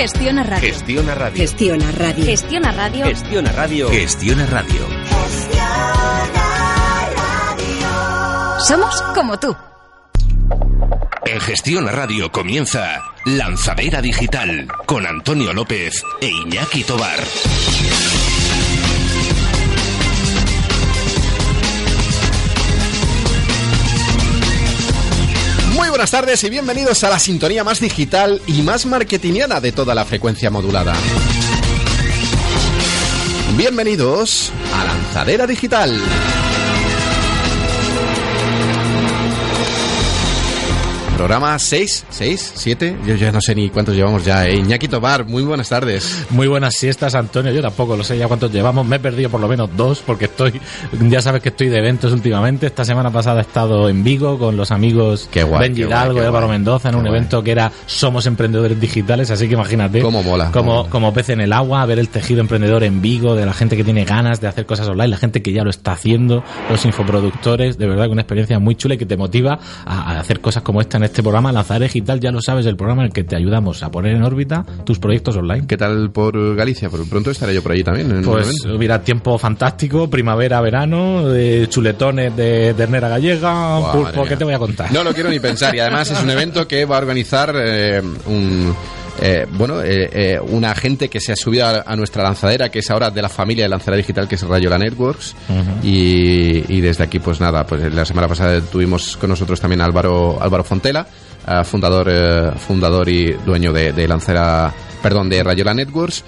Gestiona Radio. Gestiona Radio. Gestiona Radio. Gestiona Radio. Gestiona Radio. Gestiona Radio. Somos como tú. En Gestiona Radio comienza Lanzadera Digital con Antonio López e Iñaki Tobar. Buenas tardes y bienvenidos a la sintonía más digital y más marketingiana de toda la frecuencia modulada. Bienvenidos a Lanzadera Digital. Programa 6, 6, 7, yo ya no sé ni cuántos llevamos ya. ¿eh? Iñaki Tobar, muy buenas tardes. Muy buenas siestas, Antonio. Yo tampoco lo sé ya cuántos llevamos. Me he perdido por lo menos dos porque estoy, ya sabes que estoy de eventos últimamente. Esta semana pasada he estado en Vigo con los amigos Qué guay, Ben guay, y Álvaro. Mendoza en un guay. evento que era Somos Emprendedores Digitales. Así que imagínate. Cómo mola, Como, mola. como pez en el agua, ver el tejido emprendedor en Vigo, de la gente que tiene ganas de hacer cosas online, la gente que ya lo está haciendo, los infoproductores. De verdad que una experiencia muy chula y que te motiva a, a hacer cosas como esta en este programa. Lanzar Digital, ya lo sabes, el programa en el que te ayudamos a poner en órbita tus proyectos online. ¿Qué tal por Galicia? Por pronto estaré yo por allí también. En Pues hubiera tiempo fantástico, primavera, verano, de chuletones de ternera gallega, pulpo, ¿qué te voy a contar? No lo quiero ni pensar. Y además es un evento que va a organizar eh, un. Eh, bueno, eh, eh, una gente que se ha subido a, a nuestra lanzadera, que es ahora de la familia de lanzadera digital, que es Rayola Networks. y, y desde aquí, pues nada, pues la semana pasada tuvimos con nosotros también a Álvaro, Álvaro Fontela, eh, fundador, eh, fundador y dueño de, de lanzadera, perdón, de Rayola Networks.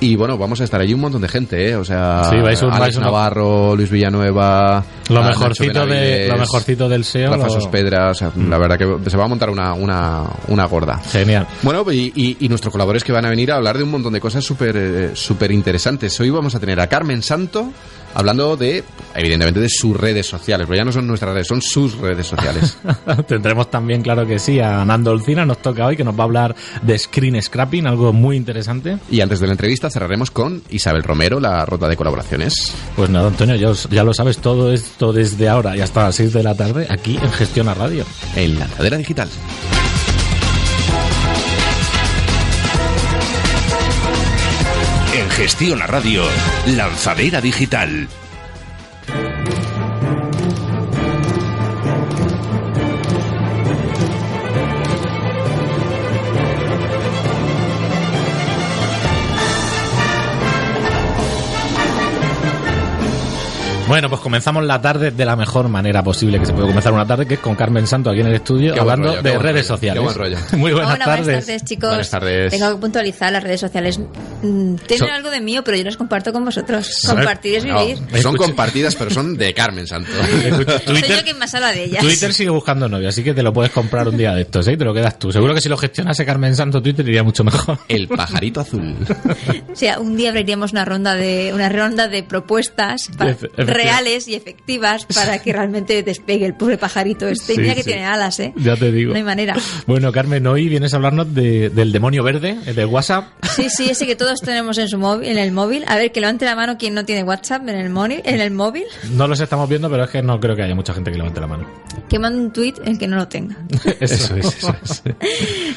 Y bueno, vamos a estar allí un montón de gente, ¿eh? O sea, Sí, vais un- Alex vais una- Navarro, Luis Villanueva, Lo mejorcito de lo mejorcito del SEO. Rafa lo- o sea, la verdad que se va a montar una, una, una gorda. Genial. Bueno, y, y, y nuestros colaboradores que van a venir a hablar de un montón de cosas súper eh, súper interesantes. Hoy vamos a tener a Carmen Santo hablando de, evidentemente, de sus redes sociales, pero ya no son nuestras redes, son sus redes sociales. Tendremos también, claro que sí, a Nando Olcina, nos toca hoy, que nos va a hablar de screen scrapping, algo muy interesante. y antes de la entrevista cerraremos con Isabel Romero, la ronda de colaboraciones. Pues nada, Antonio, ya, os- ya lo sabes, todo esto desde ahora y hasta las 6 de la tarde, aquí en Gestiona Radio. En Lanzadera Digital. Gestiona Radio. Lanzadera Digital. Bueno, pues comenzamos la tarde de la mejor manera posible que se puede comenzar una tarde, que es con Carmen Santo aquí en el estudio, Qué hablando rollo, de redes rollo, sociales. qué buen rollo. Muy buenas Hola, tardes. buenas tardes, chicos. Buenas tardes. Tengo que puntualizar las redes sociales. mm, Tienen algo de mío, pero yo las comparto con vosotros. Compartir es No, vivir. son compartidas, pero son de Carmen Santo. Escucha, Soy Twitter, yo quien más habla de ellas. Twitter sigue buscando novio, así que te lo puedes comprar un día de estos, ¿eh? Te lo quedas tú. Seguro que si lo gestionase Carmen Santo Twitter iría mucho mejor. El pajarito azul. O sea, un día abriríamos una ronda de una ronda de propuestas pa- Efe- efectivamente. Reales y efectivas para que realmente despegue el pobre pajarito este. Sí, mira que sí. tiene alas, ¿eh? Ya te digo. No hay manera. Bueno, Carmen, hoy vienes a hablarnos de- del demonio verde, eh, de WhatsApp. Sí, sí, ese que todos tenemos en su móvil, en el móvil. A ver, que levante la mano quien no tiene WhatsApp en el, móvil, en el móvil. No los estamos viendo, pero es que no creo que haya mucha gente que levante la mano. Que mande un tweet el que no lo tenga. Eso es, eso es.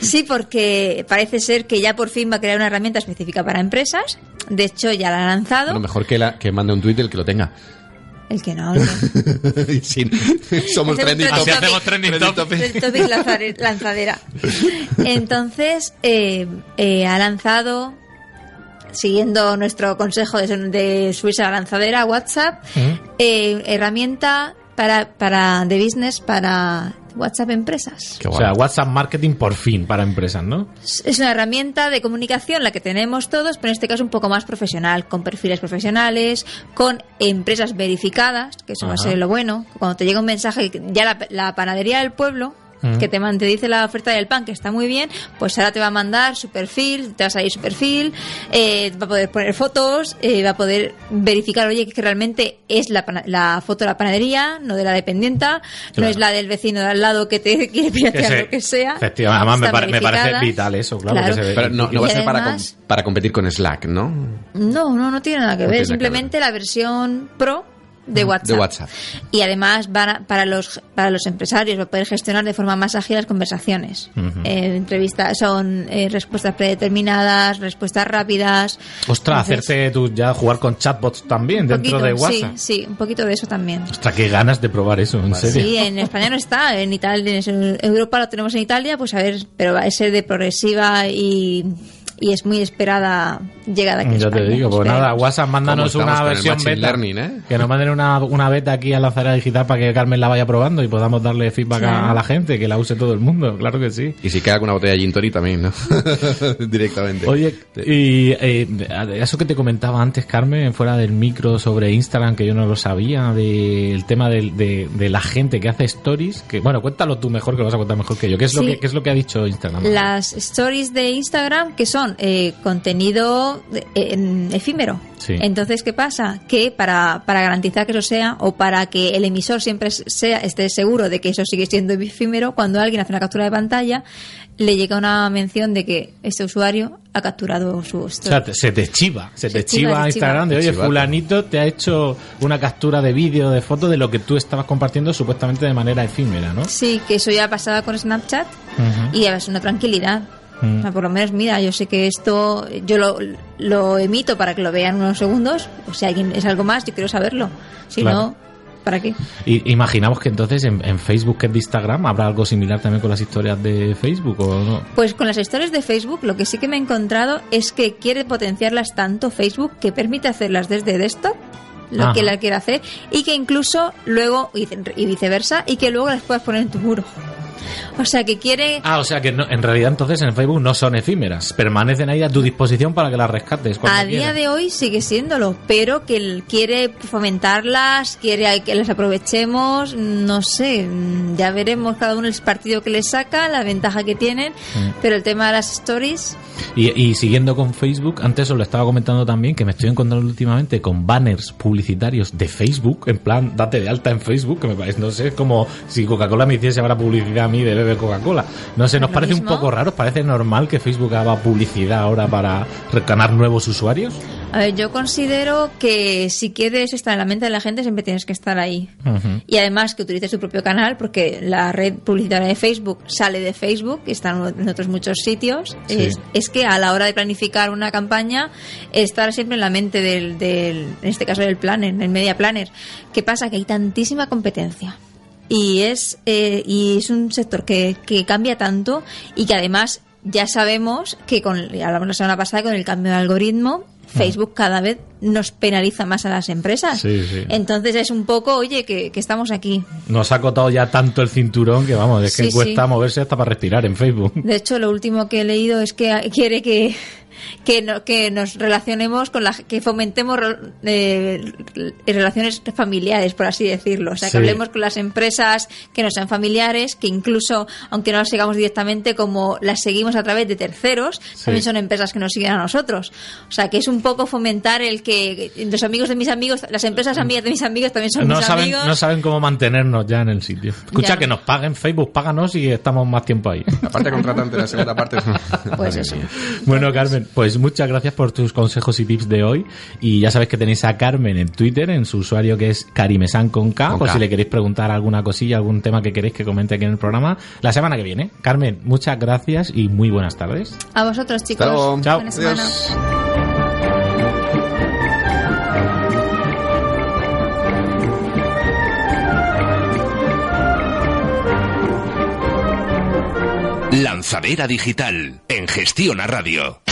Sí, porque parece ser que ya por fin va a crear una herramienta específica para empresas. De hecho, ya la ha lanzado. Bueno, mejor que, la, que mande un tweet el que lo tenga. El que no, Sí, somos trending topic. Así hacemos trending topic. Topic lanzadera. Entonces, eh, eh, ha lanzado, siguiendo nuestro consejo de, de subirse a la lanzadera, WhatsApp, eh, herramienta para, para de business para WhatsApp empresas. Qué O sea, WhatsApp Marketing por fin para empresas, ¿no? Es una herramienta de comunicación la que tenemos todos, pero en este caso un poco más profesional, con perfiles profesionales, con empresas verificadas, que eso va a ser lo bueno. Cuando te llega un mensaje, ya la, la panadería del pueblo, que te, man- te dice la oferta del pan, que está muy bien, pues ahora te va a mandar su perfil, te va a salir su perfil, eh, va a poder poner fotos, eh, va a poder verificar, oye, que realmente es la, pana- la foto de la panadería, no de la dependienta, no es la del vecino de al lado que te quiere piratear lo que sea. Efectivamente, además me, parece vital eso, claro. que se ve- Pero no, no va a ser para, com- para competir con Slack, ¿no? No, no, no tiene nada que No ver. que Simplemente la versión Pro de WhatsApp. De WhatsApp. Y además van a- para los para los empresarios va a poder gestionar de forma más ágil las conversaciones. Eh, entrevistas son eh, respuestas predeterminadas, respuestas rápidas. Ostras, Entonces, hacerte tú ya jugar con chatbots también dentro poquito, de WhatsApp. Sí, sí, un poquito de eso también. Ostras, qué ganas de probar eso, en serio. Sí, en España no está, en Italia, en Europa lo tenemos en Italia, pues a ver, pero va a ser de progresiva y, y es muy esperada llegada aquí Ya te digo, pues nada, WhatsApp, mándanos ¿Cómo estamos una con versión beta. learning, eh? Que nos manden una, una beta aquí a la Zara Digital para que Carmen la vaya probando y podamos darle feedback a- la gente, que la use todo el mundo, claro que sí. Y si queda alguna botella de gin tonic también, ¿no? Directamente. Oye, y eh, eso que te comentaba antes, Carmen, fuera del micro sobre Instagram, que yo no lo sabía, del tema del- de, de la gente que hace stories, que bueno, cuéntalo tú mejor, que lo vas a contar mejor que yo. ¿Qué es, lo, que, qué es lo que ha dicho Instagram? Las stories de Instagram que son eh, contenido efímero. Sí. Entonces, ¿qué pasa? Que para, para garantizar que eso sea, o para que el emisor siempre sea, esté seguro de que eso sigue siendo efímero, cuando alguien hace una captura de pantalla, le llega una mención de que este usuario ha capturado su O story. sea, se te chiva, se, Se te chiva, Instagram de, oye, fulanito te ha hecho una captura de vídeo, de foto de lo que tú estabas compartiendo supuestamente de manera efímera, ¿no? Sí, que eso ya pasaba con Snapchat y es una tranquilidad. Mm. O sea, por lo menos, mira, yo sé que esto, yo lo, lo emito para que lo vean unos segundos, o si alguien es algo más, yo quiero saberlo. Si Claro. no, ¿para qué? Y imaginamos que entonces en, en Facebook, que es de Instagram, habrá algo similar también con las historias de Facebook, ¿o no? Pues con las historias de Facebook, lo que sí que me he encontrado es que quiere potenciarlas tanto Facebook que permite hacerlas desde desktop lo Ajá. que la quiera hacer y que incluso luego y y viceversa y que luego las puedas poner en tu muro. O sea, que quiere Ah, o sea que no- en realidad entonces en Facebook no son efímeras, permanecen ahí a tu disposición para que las rescates. A día quieras. de hoy sigue siéndolo, pero que él quiere fomentarlas, quiere que las aprovechemos, no sé, mm, ya veremos cada uno el partido que le saca, la ventaja que tienen, Mm. pero el tema de las stories, Y, y siguiendo con Facebook, antes os lo estaba comentando también que me estoy encontrando últimamente con banners publicitarios de Facebook, en plan, date de alta en Facebook, que me parece, no sé, como si Coca-Cola me hiciese ahora publicidad a mí de beber Coca-Cola. No sé, ¿nos parece un poco raro? ¿Os parece normal que Facebook haga publicidad ahora para ganar nuevos usuarios? A ver, yo considero que si quieres estar en la mente de la gente siempre tienes que estar ahí. Y además que utilices tu propio canal, porque la red publicitaria de Facebook sale de Facebook, y está en otros muchos sitios. Sí. Es, es que a la hora de planificar una campaña, estar siempre en la mente del, del en este caso del planner, del media planner. ¿Qué pasa? Que hay tantísima competencia. Y es, eh, y es un sector que, que cambia tanto y que además ya sabemos que con, hablamos la semana pasada con el cambio de algoritmo, Facebook cada vez nos penaliza más a las empresas. Sí, sí. Entonces es un poco, oye, que, que estamos aquí. Nos ha acotado ya tanto el cinturón que vamos, es que Sí, cuesta moverse hasta para respirar en Facebook. De hecho, lo último que he leído es que quiere que que, no- que nos relacionemos con la que fomentemos eh, relaciones familiares, por así decirlo. O sea, Sí. que hablemos con las empresas que nos sean familiares, que incluso, aunque no las sigamos directamente, como las seguimos a través de terceros, también son empresas que nos siguen a nosotros. O sea, que es un poco fomentar el que los amigos de mis amigos, las empresas amigas de mis amigos también son No mis saben, amigos. no saben cómo mantenernos ya en el sitio. Escucha, Ya. que nos paguen Facebook, páganos y estamos más tiempo ahí. La parte contratante, la segunda parte. Pues eso. Bueno, Carmen, pues muchas gracias por tus consejos y tips de hoy. Y ya sabéis que tenéis a Carmen en Twitter, en su usuario que es Carimesan con K, por si le queréis preguntar alguna cosilla, algún tema que queréis que comente aquí en el programa la semana que viene. Carmen, muchas gracias y muy buenas tardes. A vosotros, chicos. Hasta luego. Chao. Buena semana. Adiós. Lanzadera digital en Gestión a Radio.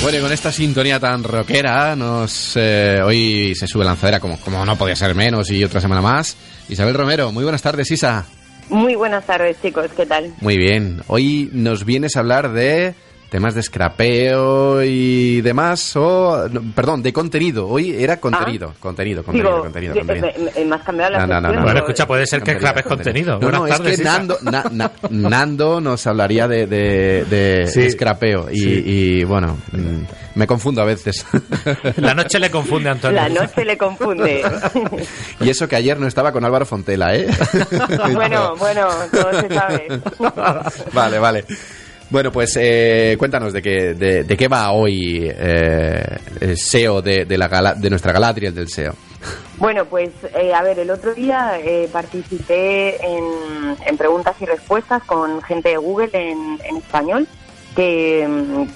Bueno, y con esta sintonía tan rockera, nos eh, hoy se sube lanzadera como, como no podía ser menos y otra semana más. Isabel Romero, muy buenas tardes, Isa. Muy buenas tardes, chicos, ¿qué tal? Muy bien. Hoy nos vienes a hablar de temas de scrapeo y demás, o, no, perdón, de contenido. Hoy era contenido, contenido, contenido, Digo, contenido, contenido. me- me- me has cambiado la No, no, no, sección, no. Bueno, escucha, puede ser que Contenido, escrapes contenido. No, Buenas no, tardes, es que. Nando, Na- Na- Nando nos hablaría de, de, de Sí. scrapeo y, Sí. y, bueno, mm, me confundo a veces. La noche le confunde Antonio. La noche le confunde. y eso que ayer no estaba con Álvaro Fontela, ¿eh? bueno, bueno, todo se sabe. vale, vale. Bueno, pues eh, cuéntanos de qué, de, qué va hoy eh, el SEO de, de, la gala- de nuestra Galadriel del SEO. Bueno, pues eh, a ver, el otro día eh, participé en, preguntas y respuestas con gente de Google en, en español, que,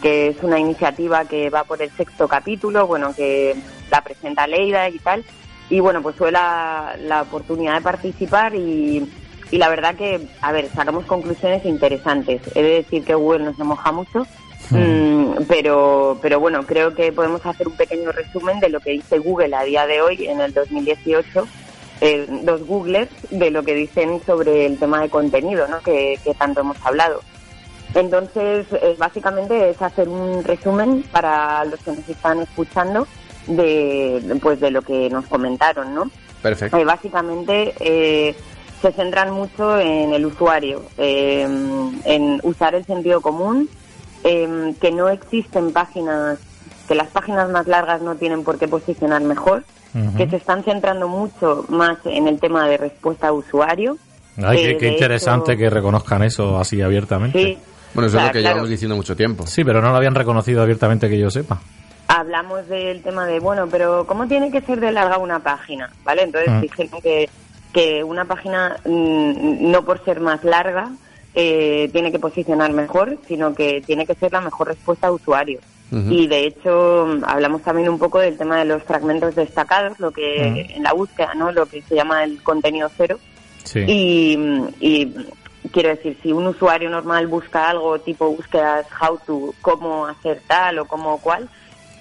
que es una iniciativa que va por el sexto capítulo, bueno, que la presenta Leida y tal. Y bueno, pues tuve la, la oportunidad de participar y, y la verdad que, a ver, sacamos conclusiones interesantes. He de decir que Google nos moja mucho, Mm, pero, pero bueno, creo que podemos hacer un pequeño resumen de lo que dice Google a día de hoy, en el 2018, eh, dos Googlers, de lo que dicen sobre el tema de contenido, ¿no? que, que tanto hemos hablado. Entonces, eh, básicamente es hacer un resumen para los que nos están escuchando de, pues, de lo que nos comentaron, ¿no? Perfecto. Eh, básicamente eh, se centran mucho en el usuario, eh, en usar el sentido común, eh, que no existen páginas, que las páginas más largas no tienen por qué posicionar mejor, que se están centrando mucho más en el tema de respuesta a usuario. Ay, qué, Eh, interesante hecho- que reconozcan eso así abiertamente. Sí, Bueno, eso es lo que claro. llevamos diciendo mucho tiempo. Sí, pero no lo habían reconocido abiertamente que yo sepa. hablamos del tema de, bueno, pero ¿cómo tiene que ser de larga una página? ¿Vale? Entonces Mm. dijeron que, que una página, mm, no por ser más larga, eh, tiene que posicionar mejor, sino que tiene que ser la mejor respuesta a usuario. Y de hecho hablamos también un poco del tema de los fragmentos destacados, lo que en la búsqueda, ¿no? Lo que se llama el contenido cero. Sí. Y, y quiero decir, si un usuario normal busca algo tipo búsquedas how to, cómo hacer tal o cómo cual,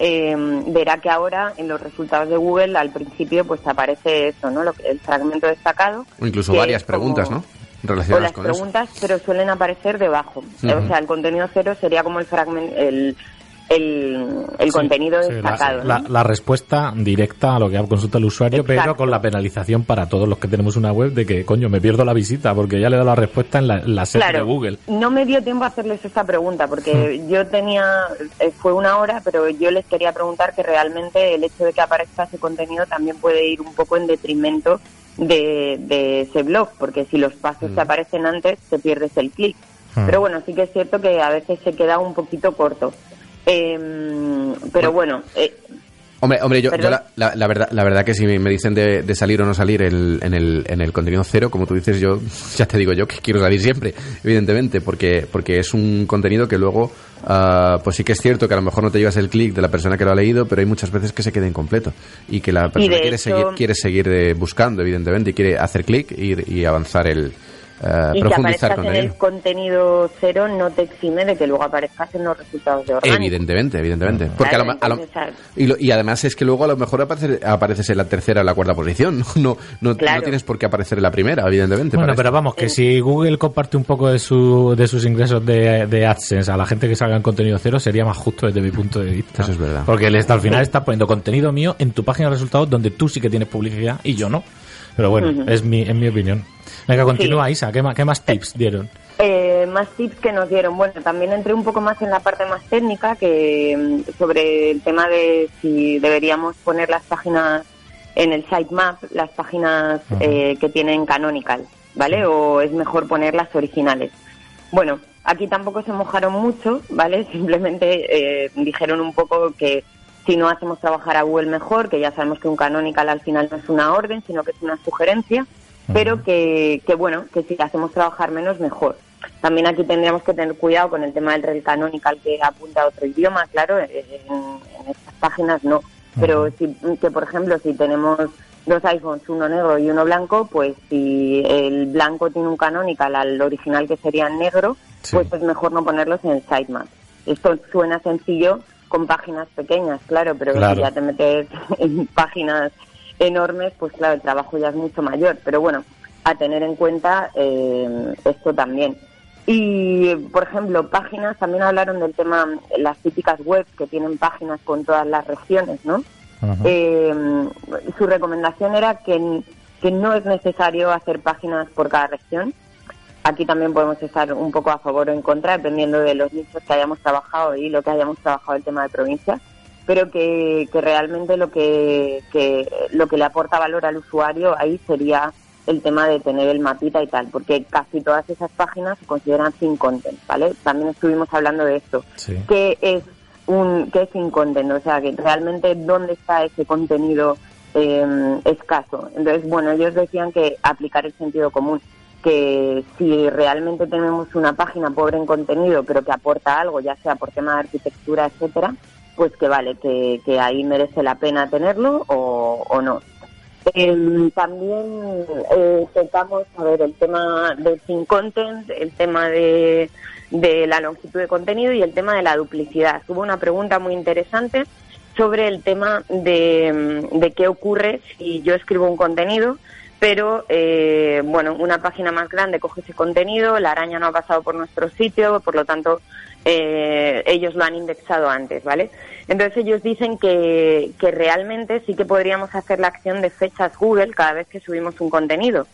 eh, verá que ahora en los resultados de Google al principio pues aparece eso, ¿no? Lo que- el fragmento destacado. O incluso varias como- preguntas, ¿no? O Relacionadas las con eso. preguntas, pero suelen aparecer debajo. O sea, el contenido cero sería como el fragmento, el, el, el Sí, contenido sí, destacado. la, ¿no? la respuesta directa a lo que consulta el usuario, pero con la penalización para todos los que tenemos una web de que, coño, me pierdo la visita porque ya le he dado la respuesta en la, en la search de Claro, Google. no me dio tiempo a hacerles esta pregunta porque yo tenía, eh, fue una hora, pero yo les quería preguntar que realmente el hecho de que aparezca ese contenido también puede ir un poco en detrimento de, de ese blog, porque si los pasos te aparecen antes, te pierdes el clic. Mm. Pero bueno, sí que es cierto que a veces se queda un poquito corto. Em, pero bueno, eh, Hombre, hombre yo, la, la- la verdad, la verdad que si me dicen de, de salir o no salir el- en, el, en el contenido cero, como tú dices, yo ya te digo yo que quiero salir siempre, evidentemente, porque, porque es un contenido que luego, ah, pues sí que es cierto que a lo mejor no te llevas el clic de la persona que lo ha leído, pero hay muchas veces que se queda incompleto y que la persona quiere hecho- seguir, quiere seguir eh, buscando, evidentemente, y quiere hacer clic y, y avanzar el, ah, y que aparezcas con en él. el contenido cero no te exime de que luego aparezcas en los resultados de orgánico. Evidentemente, evidentemente. Porque a lo, a lo- ¿sabes? y, lo- y además es que luego a lo mejor aparece- apareces en la tercera o la cuarta posición. No, no, Claro. no tienes por qué aparecer en la primera, evidentemente. Bueno, pero esto. vamos, que si Google comparte un poco de, su, de sus ingresos de, de AdSense a la gente que salga en contenido cero, sería más justo desde mi punto de vista. Eso es verdad. Porque él está, al final está poniendo contenido mío en tu página de resultados donde tú sí que tienes publicidad y yo no. Pero bueno, es, mi, es mi opinión. Venga, continúa, Isa. ¿Qué más, ¿Qué más tips dieron? Eh, más tips que nos dieron. Bueno, también entré un poco más en la parte más técnica que mm, sobre el tema de si deberíamos poner las páginas en el sitemap, las páginas eh, que tienen canonical, ¿vale? O es mejor poner las originales. Bueno, aquí tampoco se mojaron mucho, ¿vale? Simplemente eh, dijeron un poco que si no hacemos trabajar a Google mejor, que ya sabemos que un canonical al final no es una orden, sino que es una sugerencia, pero que, que bueno, que si hacemos trabajar menos, mejor. También aquí tendríamos que tener cuidado con el tema del rel canonical que apunta a otro idioma, claro, en, en estas páginas no. Pero si, que por ejemplo, si tenemos dos iPhones, uno negro y uno blanco, pues si el blanco tiene un canonical al original que sería negro, Sí. pues es mejor no ponerlos en el sitemap. Esto suena sencillo con páginas pequeñas, claro, pero Claro. si ya te metes en páginas enormes, pues claro, el trabajo ya es mucho mayor. Pero bueno, a tener en cuenta eh, esto también. Y, por ejemplo, páginas, también hablaron del tema, las típicas webs que tienen páginas con todas las regiones, ¿no? Eh, su recomendación era que, que no es necesario hacer páginas por cada región. Aquí también podemos estar un poco a favor o en contra, dependiendo de los nichos que hayamos trabajado y lo que hayamos trabajado el tema de provincia, pero que, que realmente lo que, que, lo que le aporta valor al usuario ahí sería el tema de tener el mapita y tal, porque casi todas esas páginas se consideran sin content, ¿vale? También estuvimos hablando de esto. que es un que es sin content? O sea, que realmente dónde está ese contenido eh, escaso. Entonces, bueno, ellos decían que aplicar el sentido común, que si realmente tenemos una página pobre en contenido, pero que aporta algo, ya sea por tema de arquitectura, etcétera, pues que vale, que, que ahí merece la pena tenerlo o, o no. Eh, también eh, tocamos a ver el tema del sin content, el tema de, de la longitud de contenido y el tema de la duplicidad. Hubo una pregunta muy interesante sobre el tema de, de qué ocurre si yo escribo un contenido, pero eh, bueno, una página más grande coge ese contenido, la araña no ha pasado por nuestro sitio, por lo tanto eh, ellos lo han indexado antes, ¿vale? Entonces ellos dicen que, que realmente sí que podríamos hacer la acción de fechas Google cada vez que subimos un contenido.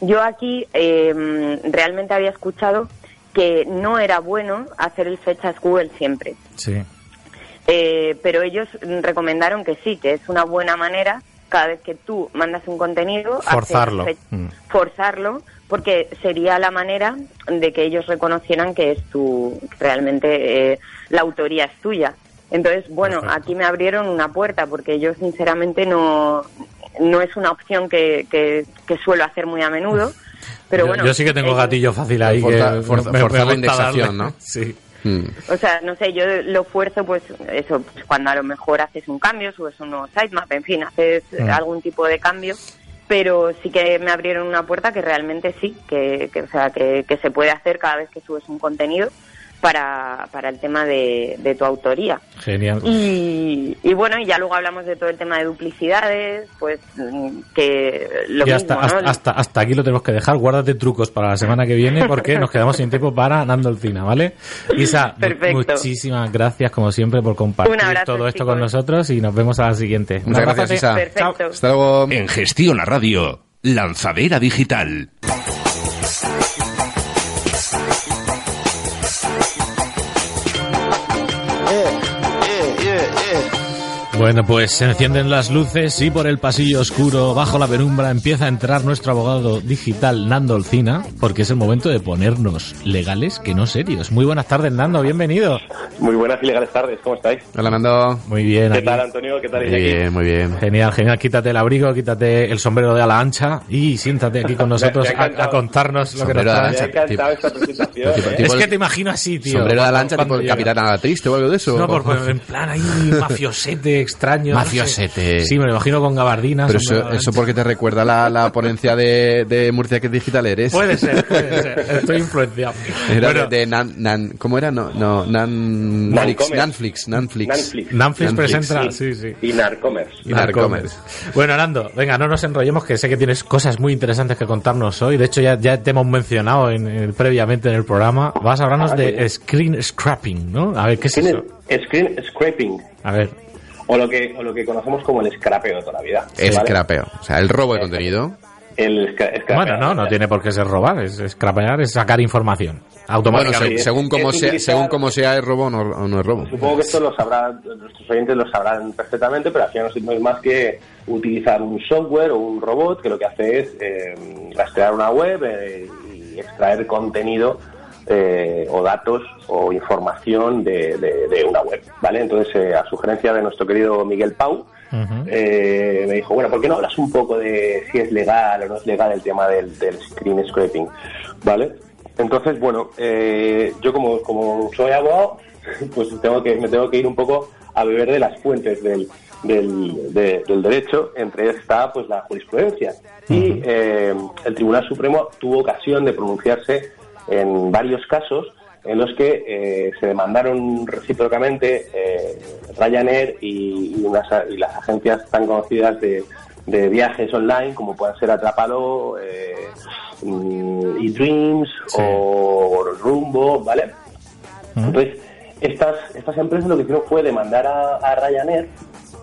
Yo aquí eh, realmente había escuchado que no era bueno hacer el fechas Google siempre. Sí. Eh, pero ellos recomendaron que sí, que es una buena manera cada vez que tú mandas un contenido forzarlo, hacer, mm. forzarlo, porque sería la manera de que ellos reconocieran que es tu realmente eh, la autoría es tuya. Entonces, bueno, Perfecto. aquí me abrieron una puerta porque yo sinceramente no no es una opción que, que, que suelo hacer muy a menudo. Pero yo, bueno, yo sí que tengo ellos- gatillo fácil ahí. Forza- que forza- me- me forzar la indexación, darle. ¿no? Sí. Mm. O sea, no sé, yo lo fuerzo, pues eso, pues, cuando a lo mejor haces un cambio, subes un nuevo sitemap, en fin, haces eh, Mm. algún tipo de cambio, pero sí que me abrieron una puerta que realmente sí, que, que, o sea, que, que se puede hacer cada vez que subes un contenido para, para el tema de, de tu autoría. Genial. Y, y bueno, y ya luego hablamos de todo el tema de duplicidades, pues mm, que lo Y mismo, hasta, ¿no? hasta, hasta, hasta aquí lo tenemos que dejar. Guárdate trucos para la semana que viene porque nos quedamos sin tiempo para Nando Alcina, ¿vale? Isa, Perfecto. muchísimas gracias como siempre por compartir abrazo, todo esto chicos. con nosotros y nos vemos a la siguiente. Muchas gracias, Isa. Perfecto. Hasta luego. En Gestión a Radio, Lanzadera Digital. Bueno, pues se encienden las luces y por el pasillo oscuro, bajo la penumbra, empieza a entrar nuestro abogado digital Nando Olcina, porque es el momento de ponernos legales que no serios. Muy buenas tardes, Nando, bienvenido. Muy buenas y legales tardes, ¿cómo estáis? Hola, Nando. Muy bien, ¿Qué aquí. tal, Antonio? ¿Qué tal, Muy bien, muy bien. Genial, genial. Quítate el abrigo, quítate el sombrero de ala ancha y siéntate aquí con nosotros Me- me ha a, contarnos lo que nos ala ancha. encantado esta presentación. tipo- ¿eh? tipo- Es que te imagino así, tío. Sombrero de cuando- lancha, tipo el capitán a triste o algo de eso. No, por, por- en plan ahí mafiosete, extraño. no sé. Mafiosete. Sí, me lo imagino con gabardinas. Pero eso, porque te recuerda la, la ponencia de, de Murcia que digital eres. Puede ser, puede ser. Estoy influenciado. Era Bueno, de, de Nan, Nan- ¿Cómo era? No, no, Nan. Nanflix, Nanflix. Nanflix. Nanflix Nanflix, presenta, Sí. sí, sí. Y Narcomers. Y Narcomers. Bueno, Nando, venga, no nos enrollemos, que sé que tienes cosas muy interesantes que contarnos hoy. De hecho, ya, ya te hemos mencionado en, en- previamente en el programa. Vas a hablarnos Ah, de sí. screen scrapping, ¿no? A ver, ¿qué es eso? Screen, screen scraping, A ver, o lo, que, o lo que conocemos como el scrapeo de toda la vida. ¿vale? scrapeo. O sea, el robo de contenido. El bueno, no, no tiene por qué ser robar, es scrapear, es sacar información Bueno, automáticamente. se- según como es sea, según como sea, es robo o no, o no es robo. Supongo que esto lo sabrán, nuestros oyentes lo sabrán perfectamente, pero al final no es más que utilizar un software o un robot que lo que hace es eh, rastrear una web eh, y extraer contenido eh, o datos o información de, de- de una web, ¿vale? Entonces, eh, a sugerencia de nuestro querido Miguel Pau, eh, me dijo, bueno, ¿por qué no hablas un poco de si es legal o no es legal el tema del, del screen scraping? ¿Vale? Entonces, bueno, eh, yo como, como soy abogado, pues tengo que, me tengo que ir un poco a beber de las fuentes del, del, de- del derecho, entre está pues la jurisprudencia. Y eh, el Tribunal Supremo tuvo ocasión de pronunciarse en varios casos en los que eh, se demandaron recíprocamente eh, Ryanair y, y unas- y las agencias tan conocidas de, de viajes online como puedan ser Atrapalo, eh, mm, eDreams o Rumbo, ¿vale? Entonces, estas, estas empresas lo que hicieron fue demandar a, a Ryanair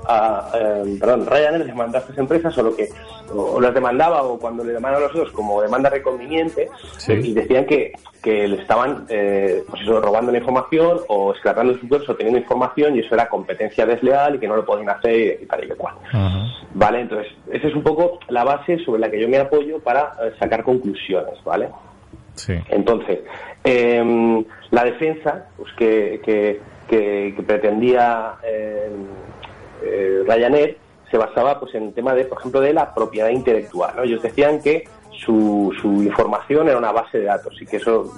a, eh, perdón, Ryanair demandó a estas empresas o lo que o las demandaba o cuando le demandan a nosotros como demanda reconveniente y decían que, que le estaban eh, pues eso, robando la información o esclavando sus webs o teniendo información y eso era competencia desleal y que no lo podían hacer y tal y cual. Vale, entonces esa es un poco la base sobre la que yo me apoyo para eh, sacar conclusiones, ¿vale? Sí. Entonces, em, la defensa pues que, que, que- que pretendía em, eh, Ryanair se basaba pues en el tema de, por ejemplo, de la propiedad intelectual. ¿no? Ellos decían que su, su información era una base de datos y que eso,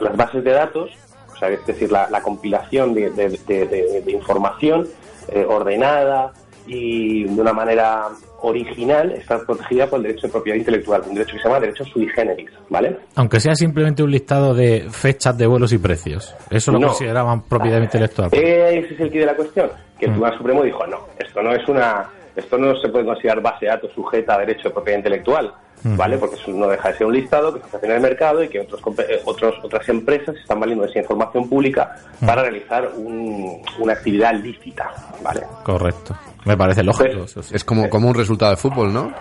las bases de datos, o sea, es decir, la, la compilación de información eh, ordenada y de una manera original está protegida por el derecho de propiedad intelectual, un derecho que se llama derecho sui generis, ¿vale? Aunque sea simplemente un listado de fechas de vuelos y precios. Eso lo No. consideraban propiedad intelectual. Eh, Ese es el quid de la cuestión, que el Tribunal Supremo dijo, no, esto no es una, esto no se puede considerar base de datos sujeta a derecho de propiedad intelectual, ¿vale? Porque eso no deja de ser un listado que se hace en el mercado y que otros, eh, otros otras empresas están valiendo de esa información pública para realizar un- una actividad lícita, ¿vale? Correcto. Me parece lógico. Pues-. Es como, como un resultado de fútbol, ¿no?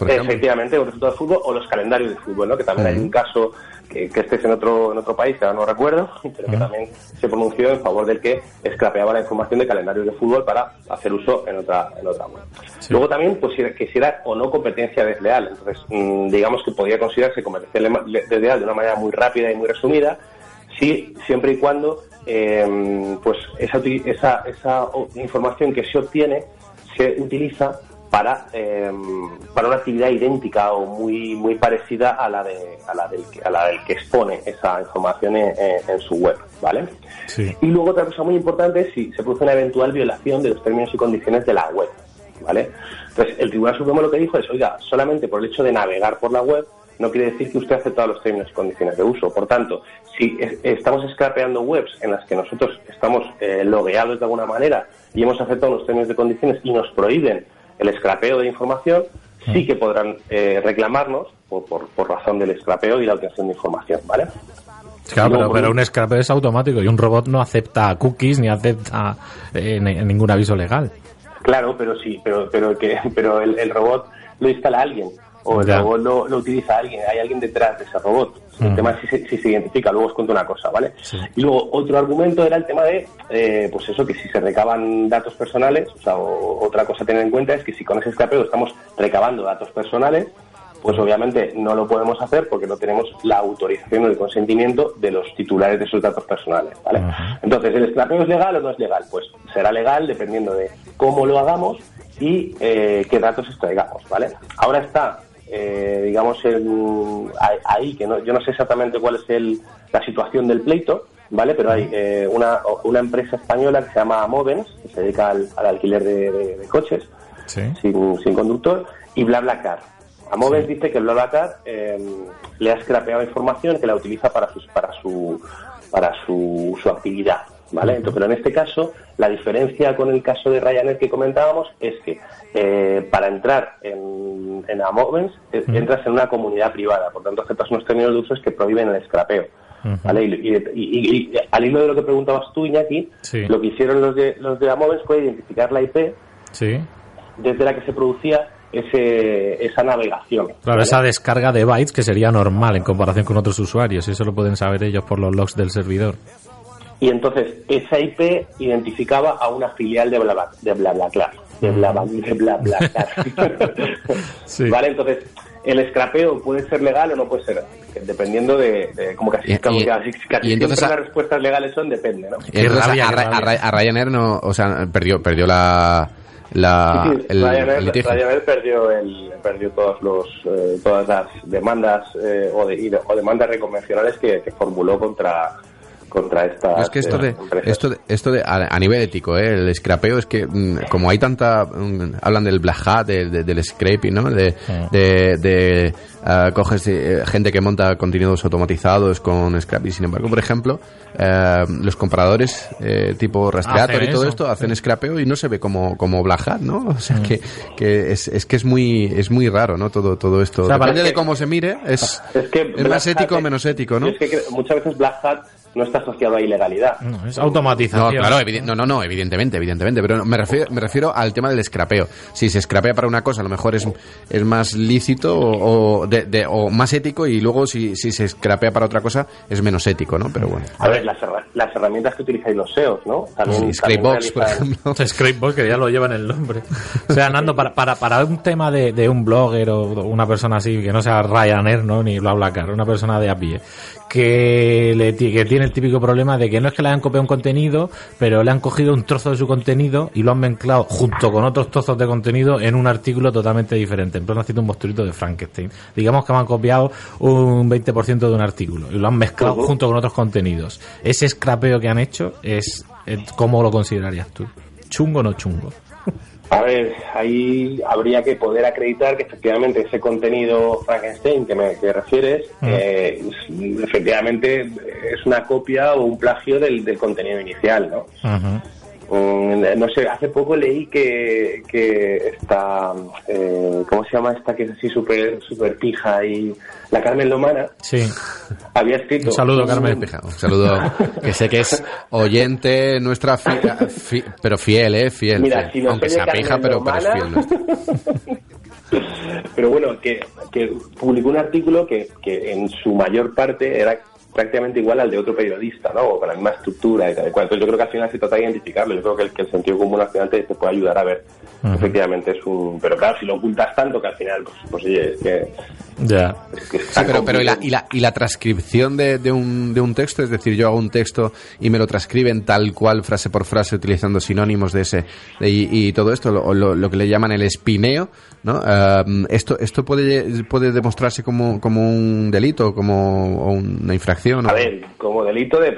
Por. Efectivamente, un resultado de fútbol o los calendarios de fútbol, ¿no? Que también hay un caso que, que este es en otro, en otro país, que ahora no recuerdo, pero que también se pronunció en favor del que escrapeaba la información de calendarios de fútbol para hacer uso en otra, en otra web. Luego también, pues, si era- que si era o no competencia desleal. Entonces, mm, digamos que podía considerarse competencia desleal de una manera muy rápida y muy resumida, sí, siempre y cuando, eh, pues, esa, esa, esa o- información que se obtiene se utiliza para, eh, para una actividad idéntica o muy muy parecida a la de a la del que, a la del que expone esa información en, su web, ¿vale? Sí. Y luego otra cosa muy importante es si se produce una eventual violación de los términos y condiciones de la web, ¿vale? Entonces, el Tribunal Supremo lo que dijo es, oiga, solamente por el hecho de navegar por la web no quiere decir que usted ha aceptado los términos y condiciones de uso. Por tanto, si es- estamos scrapeando webs en las que nosotros estamos eh, logueados de alguna manera y hemos aceptado los términos y condiciones y nos prohíben el scrapeo de información, sí que podrán eh, reclamarnos por, por, por razón del scrapeo y la obtención de información, ¿vale? Claro, pero, pero un- un scrapeo es automático y un robot no acepta cookies ni acepta eh, ni- ningún aviso legal. Claro, pero sí, pero pero que pero el, el robot lo instala alguien o el Ya. robot lo, lo utiliza alguien, hay alguien detrás de ese robot. El Mm. tema es si se, si se identifica, luego os cuento una cosa, ¿vale? Y luego otro argumento era el tema de, eh, pues eso, que si se recaban datos personales, o sea, o- otra cosa a tener en cuenta es que si con ese escrapeo estamos recabando datos personales, pues obviamente no lo podemos hacer porque no tenemos la autorización o el consentimiento de los titulares de esos datos personales, ¿vale? Entonces, ¿el escrapeo es legal o no es legal? Pues será legal dependiendo de cómo lo hagamos y eh, qué datos extraigamos, ¿vale? Ahora está, eh, digamos, en- ahí- que no, yo no sé exactamente cuál es el, la situación del pleito, ¿vale? Pero hay eh, una, una empresa española que se llama Movens, que se dedica al, al alquiler de, de- de coches, Sí. sin, sin conductor, y BlaBlaCar. A Movens dice que BlaBlaCar eh, le ha scrapeado información que la utiliza para, sus, para, su, para su, su actividad. ¿Vale? Entonces, pero en este caso, la diferencia con el caso de Ryanair que comentábamos es que eh, para entrar en, en Amovens eh, entras en una comunidad privada, por tanto aceptas unos términos de usos que prohíben el scrapeo. ¿vale? Y, y- y- y al hilo de lo que preguntabas tú, Iñaki, Sí. lo que hicieron los de, los de Amovens fue identificar la IP Sí. desde la que se producía ese, esa navegación. Claro, ¿vale? esa descarga de bytes que sería normal en comparación con otros usuarios. y Eso lo pueden saber ellos por los logs del servidor. Y entonces esa IP identificaba a una filial de Blabla, de BlaBlaCar. De de BlaBlaCar. Sí. ¿Vale? Entonces, el scrapeo puede ser legal o no puede ser, dependiendo de, de- como casi, Y- como y- casi, casi y entonces siempre a- las respuestas legales son depende, ¿no? Y entonces rabia, a, Ryanair no, o sea, perdió, perdió la, la Sí, sí, el, Ryanair, el. Ryanair perdió, el, perdió todos los, eh, todas las demandas eh, o, de- y de- o demandas reconvencionales que, que formuló contra contra esta. Es que esto de, esto de, esto de a, nivel ético, ¿eh? el scrapeo es que mm, como hay tanta, mm, hablan del black hat, del scraping, ¿no? De, de, ah, coges eh, gente que monta contenidos automatizados con scraping. Sin embargo, por ejemplo, eh, los compradores eh, tipo Rastreator y todo esto hacen scrapeo y no se ve como, como black hat, ¿no? O sea que, que es, es, que es muy es muy raro, ¿no? Todo todo esto. Depende de cómo se mire, es, es, más ético o menos ético, ¿no? Es que muchas veces black hat no está asociado a ilegalidad. No, es automatización. No, claro, no, no, no, evidentemente, evidentemente, pero me refiero, me refiero al tema del scrapeo. Si se scrapea para una cosa, a lo mejor es, es más lícito o, de, o más ético y luego si, si se scrapea para otra cosa es menos ético, ¿no? Pero bueno. A ver, las, las herramientas que utilizáis los SEOs, ¿no? También, Scrapebox, por ejemplo. Scrapebox, que ya lo llevan el nombre. O sea, Nando, para, para, para un tema de, de un blogger o una persona así, que no sea Ryanair, ¿no? Ni BlaBlaCar, una persona de a pie, que, le, que tiene el típico problema de que no es que le hayan copiado un contenido, pero le han cogido un trozo de su contenido y lo han mezclado junto con otros trozos de contenido en un artículo totalmente diferente. En plan, haciendo un monstruito de Frankenstein. Digamos que me han copiado un 20% de un artículo y lo han mezclado junto con otros contenidos. Ese scrapeo que han hecho es, ¿cómo lo considerarías tú? ¿Chungo o no chungo? A ver, ahí habría que poder acreditar que efectivamente ese contenido Frankenstein que me refieres, eh, efectivamente es una copia o un plagio del, contenido inicial, ¿no? No sé, hace poco leí que, que esta, eh, ¿cómo se llama esta que es así súper super pija y la Carmen Lomana? Sí. Había escrito. Un saludo, Carmen Pija. Un saludo, que sé que es oyente nuestra, pero fiel, ¿eh? Fiel. Mira, si Aunque sea pija, pero, pero, es fiel. pero bueno, que, que publicó un artículo que, que en su mayor parte era prácticamente igual al de otro periodista, ¿no? O con la misma estructura y tal Entonces yo creo que al final se trata de identificarlo. Yo creo que el, que el sentido común al final te, puede ayudar a ver. Efectivamente es un... Pero claro, si lo ocultas tanto que al final, pues, pues oye, es que... Ya. sí, pero, pero ¿y, la, y, la, ¿y la transcripción de, de, un, de un texto? Es decir, yo hago un texto y me lo transcriben tal cual, frase por frase, utilizando sinónimos de ese... y, y, todo esto, lo, lo, lo, que le llaman el espineo, ¿no? Uh, esto esto puede, puede demostrarse como, como un delito, como una infracción. A ver, como delito de,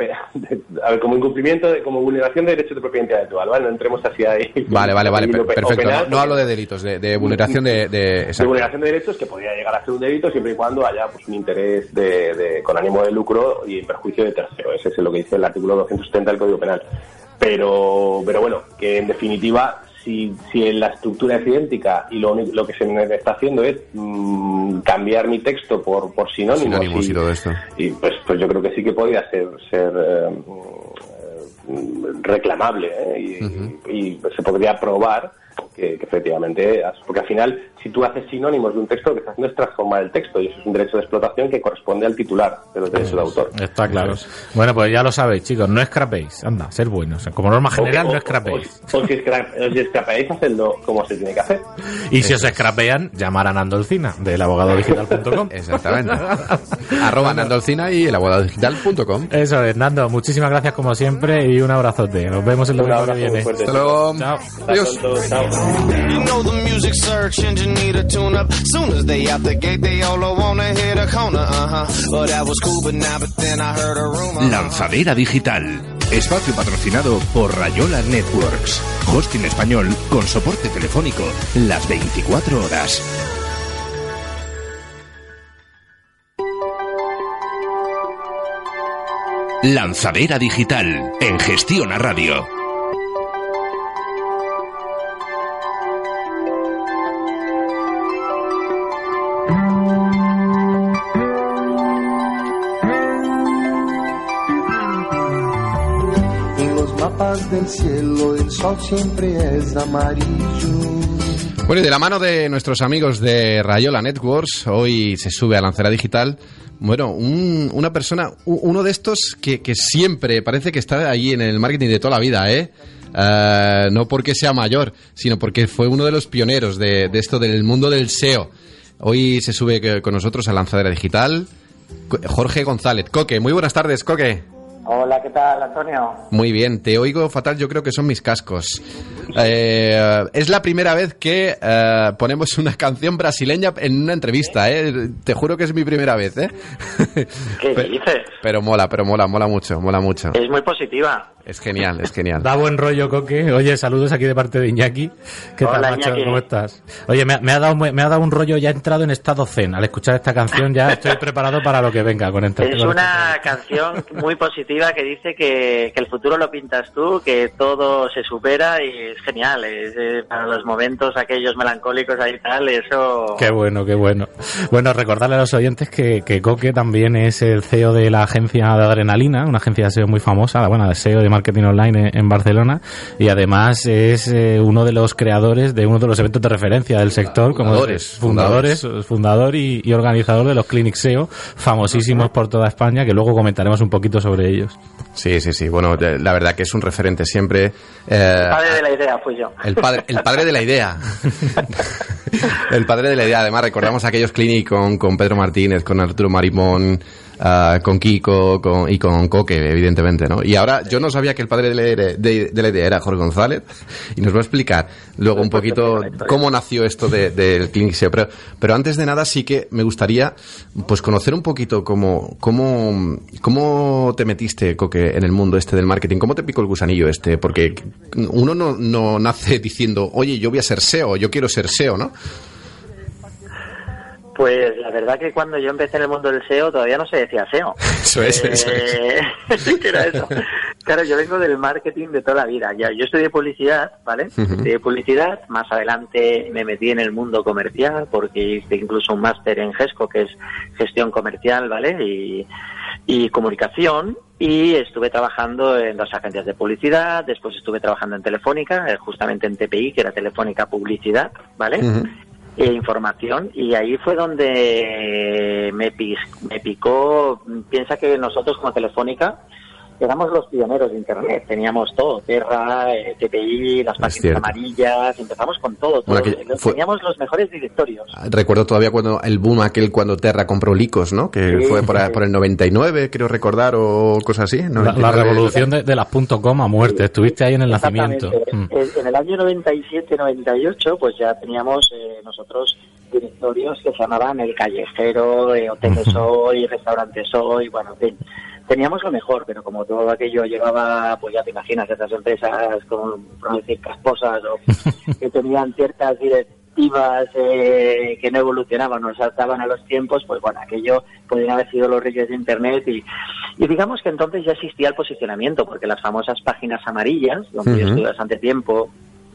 a ver, como incumplimiento, de, como vulneración de derechos de propiedad intelectual, ¿vale? No entremos así ahí. Vale, vale, vale, perfecto. no, hablo de delitos, de, de vulneración de, de, de, vuleración de derechos que podría llegar a ser un delito siempre y cuando haya pues un interés de, con ánimo de lucro y en perjuicio de tercero. Ese es lo que dice el artículo 270 del Código Penal. Pero, pero bueno, que en definitiva si, si la estructura es idéntica y lo, lo que se me está haciendo es mm, cambiar mi texto por, por sinónimos, sinónimos y, todo esto. y pues, pues yo creo que sí que podría ser, ser eh, reclamable ¿eh? y, y, se podría probar que, efectivamente, porque al final, si tú haces sinónimos de un texto, lo que estás haciendo es transformar el texto y eso es un derecho de explotación que corresponde al titular de los derechos de autor. Está claro. Bueno, pues ya lo sabéis, chicos, no escrapéis, anda, ser buenos. como norma general, no escrapéis. O, si, escrapeáis, hacedlo como se tiene que hacer. Y si os escrapean, llamar a Nandolcina, del abogadodigital.com. Exactamente. Arroba Nandolcina y el abogadodigital.com. Eso es, Nando, muchísimas gracias como siempre y un abrazote. Nos vemos el domingo que viene. Hasta luego. Chao. Adiós. You know the music search engine need a tune up. Soon as they out the gate, they all wanna hit a corner. Uh huh. But that was cool, but now, but then I heard a rumor. Lanzadera Digital. Espacio patrocinado por Rayola Networks. Hosting español con soporte telefónico las 24 horas. Lanzadera Digital en Gestión a Radio. Del cielo el sol siempre es amarillo. Bueno, y de la mano de nuestros amigos de Rayola Networks, hoy se sube a Lancera Digital. Bueno, una persona, uno de estos que, siempre parece que está allí en el marketing de toda la vida, ¿eh? ¿eh? no porque sea mayor, sino porque fue uno de los pioneros de, de esto del mundo del SEO. Hoy se sube con nosotros a Lanzadera Digital. Jorge González. Coque, muy buenas tardes, Coque. Hola, ¿qué tal, Antonio? Muy bien, te oigo fatal, yo creo que son mis cascos. Eh, es la primera vez que eh, ponemos una canción brasileña en una entrevista, ¿eh? Te juro que es mi primera vez, ¿eh? ¿Qué dices? Pero mola, pero mola, mola mucho, mola mucho. Es muy positiva. Es genial, es genial. Da buen rollo, Coque. Oye, saludos aquí de parte de Iñaki. ¿Qué Hola, tal, macho? Iñaki. ¿Cómo estás? Oye, me, ha- me ha dado, me ha dado un rollo, ya he entrado en estado zen. Al escuchar esta canción ya estoy preparado para lo que venga con entre- Es con una canción muy positiva que dice que, que el futuro lo pintas tú, que todo se supera y es genial. Es, eh, para los momentos aquellos melancólicos ahí tal, eso... Qué bueno, qué bueno. Bueno, recordarle a los oyentes que, que Coque también es el CEO de la agencia de Adrenalina, una agencia de SEO muy famosa, la buena de SEO de marketing online en, en Barcelona, y además es eh, uno de los creadores de uno de los eventos de referencia del sector, como Fundadores, fundadores, fundador y, y organizador de los Clinic SEO, famosísimos por toda España, que luego comentaremos un poquito sobre ellos. Sí, sí, sí. Bueno, la verdad que es un referente siempre. eh, El padre de la idea fui yo. El padre, el padre de la idea. el padre de la idea. Además, recordamos aquellos clinic con, con Pedro Martínez, con Arturo Marimón, ah, con Kiko con, y con Coque, evidentemente, ¿no? Y ahora, yo no sabía que el padre de la, idea- de- de la idea era Jorge González y nos va a explicar luego un poquito cómo nació esto de- del clinic SEO. Pero, pero antes de nada, sí que me gustaría pues conocer un poquito cómo, cómo, cómo te metiste, Coque, en el mundo este del marketing. ¿Cómo te picó el gusanillo este? Porque uno no, no nace diciendo, oye, yo voy a ser SEO, yo quiero ser SEO, ¿no? Pues la verdad que cuando yo empecé en el mundo del SEO todavía no se decía SEO. Eso es, eso es. Eh, ¿Qué era eso? Claro, yo vengo del marketing de toda la vida. Ya, yo estudié publicidad, ¿vale? Ujú. Estudié publicidad, más adelante me metí en el mundo comercial porque hice incluso un máster en GESCO, que es gestión comercial, ¿vale? Y, y comunicación. Y estuve trabajando en las agencias de publicidad, después estuve trabajando en Telefónica, eh, justamente en TPI, que era Telefónica Publicidad, ¿vale? Ujú. E información y ahí fue donde me, pis- me picó, piensa que nosotros como Telefónica éramos los pioneros de Internet, teníamos todo, Terra, eh, TPI, las páginas amarillas, empezamos con todo, todo. Bueno, fue- teníamos los mejores directorios. Recuerdo todavía cuando el boom aquel cuando Terra compró Licos, ¿no? Que Sí, fue por, sí. por el 99, creo recordar, o cosas así. La, la 99. revolución de, de las .com a muerte. Estuviste ahí en el nacimiento. Mm. En- En el año 97-98, pues ya teníamos eh, nosotros directorios que se llamaban El Callejero, eh, Hoteles Hoy, Restaurantes Hoy, bueno, en fin. Teníamos lo mejor, pero como todo aquello llevaba, pues ya te imaginas, esas empresas con, por decir, casposas o que tenían ciertas directivas eh, que no evolucionaban, no saltaban a los tiempos, pues bueno, aquello podrían haber sido los reyes de Internet y, y digamos que entonces ya existía el posicionamiento, porque las famosas páginas amarillas, donde yo Ujú. estuve bastante tiempo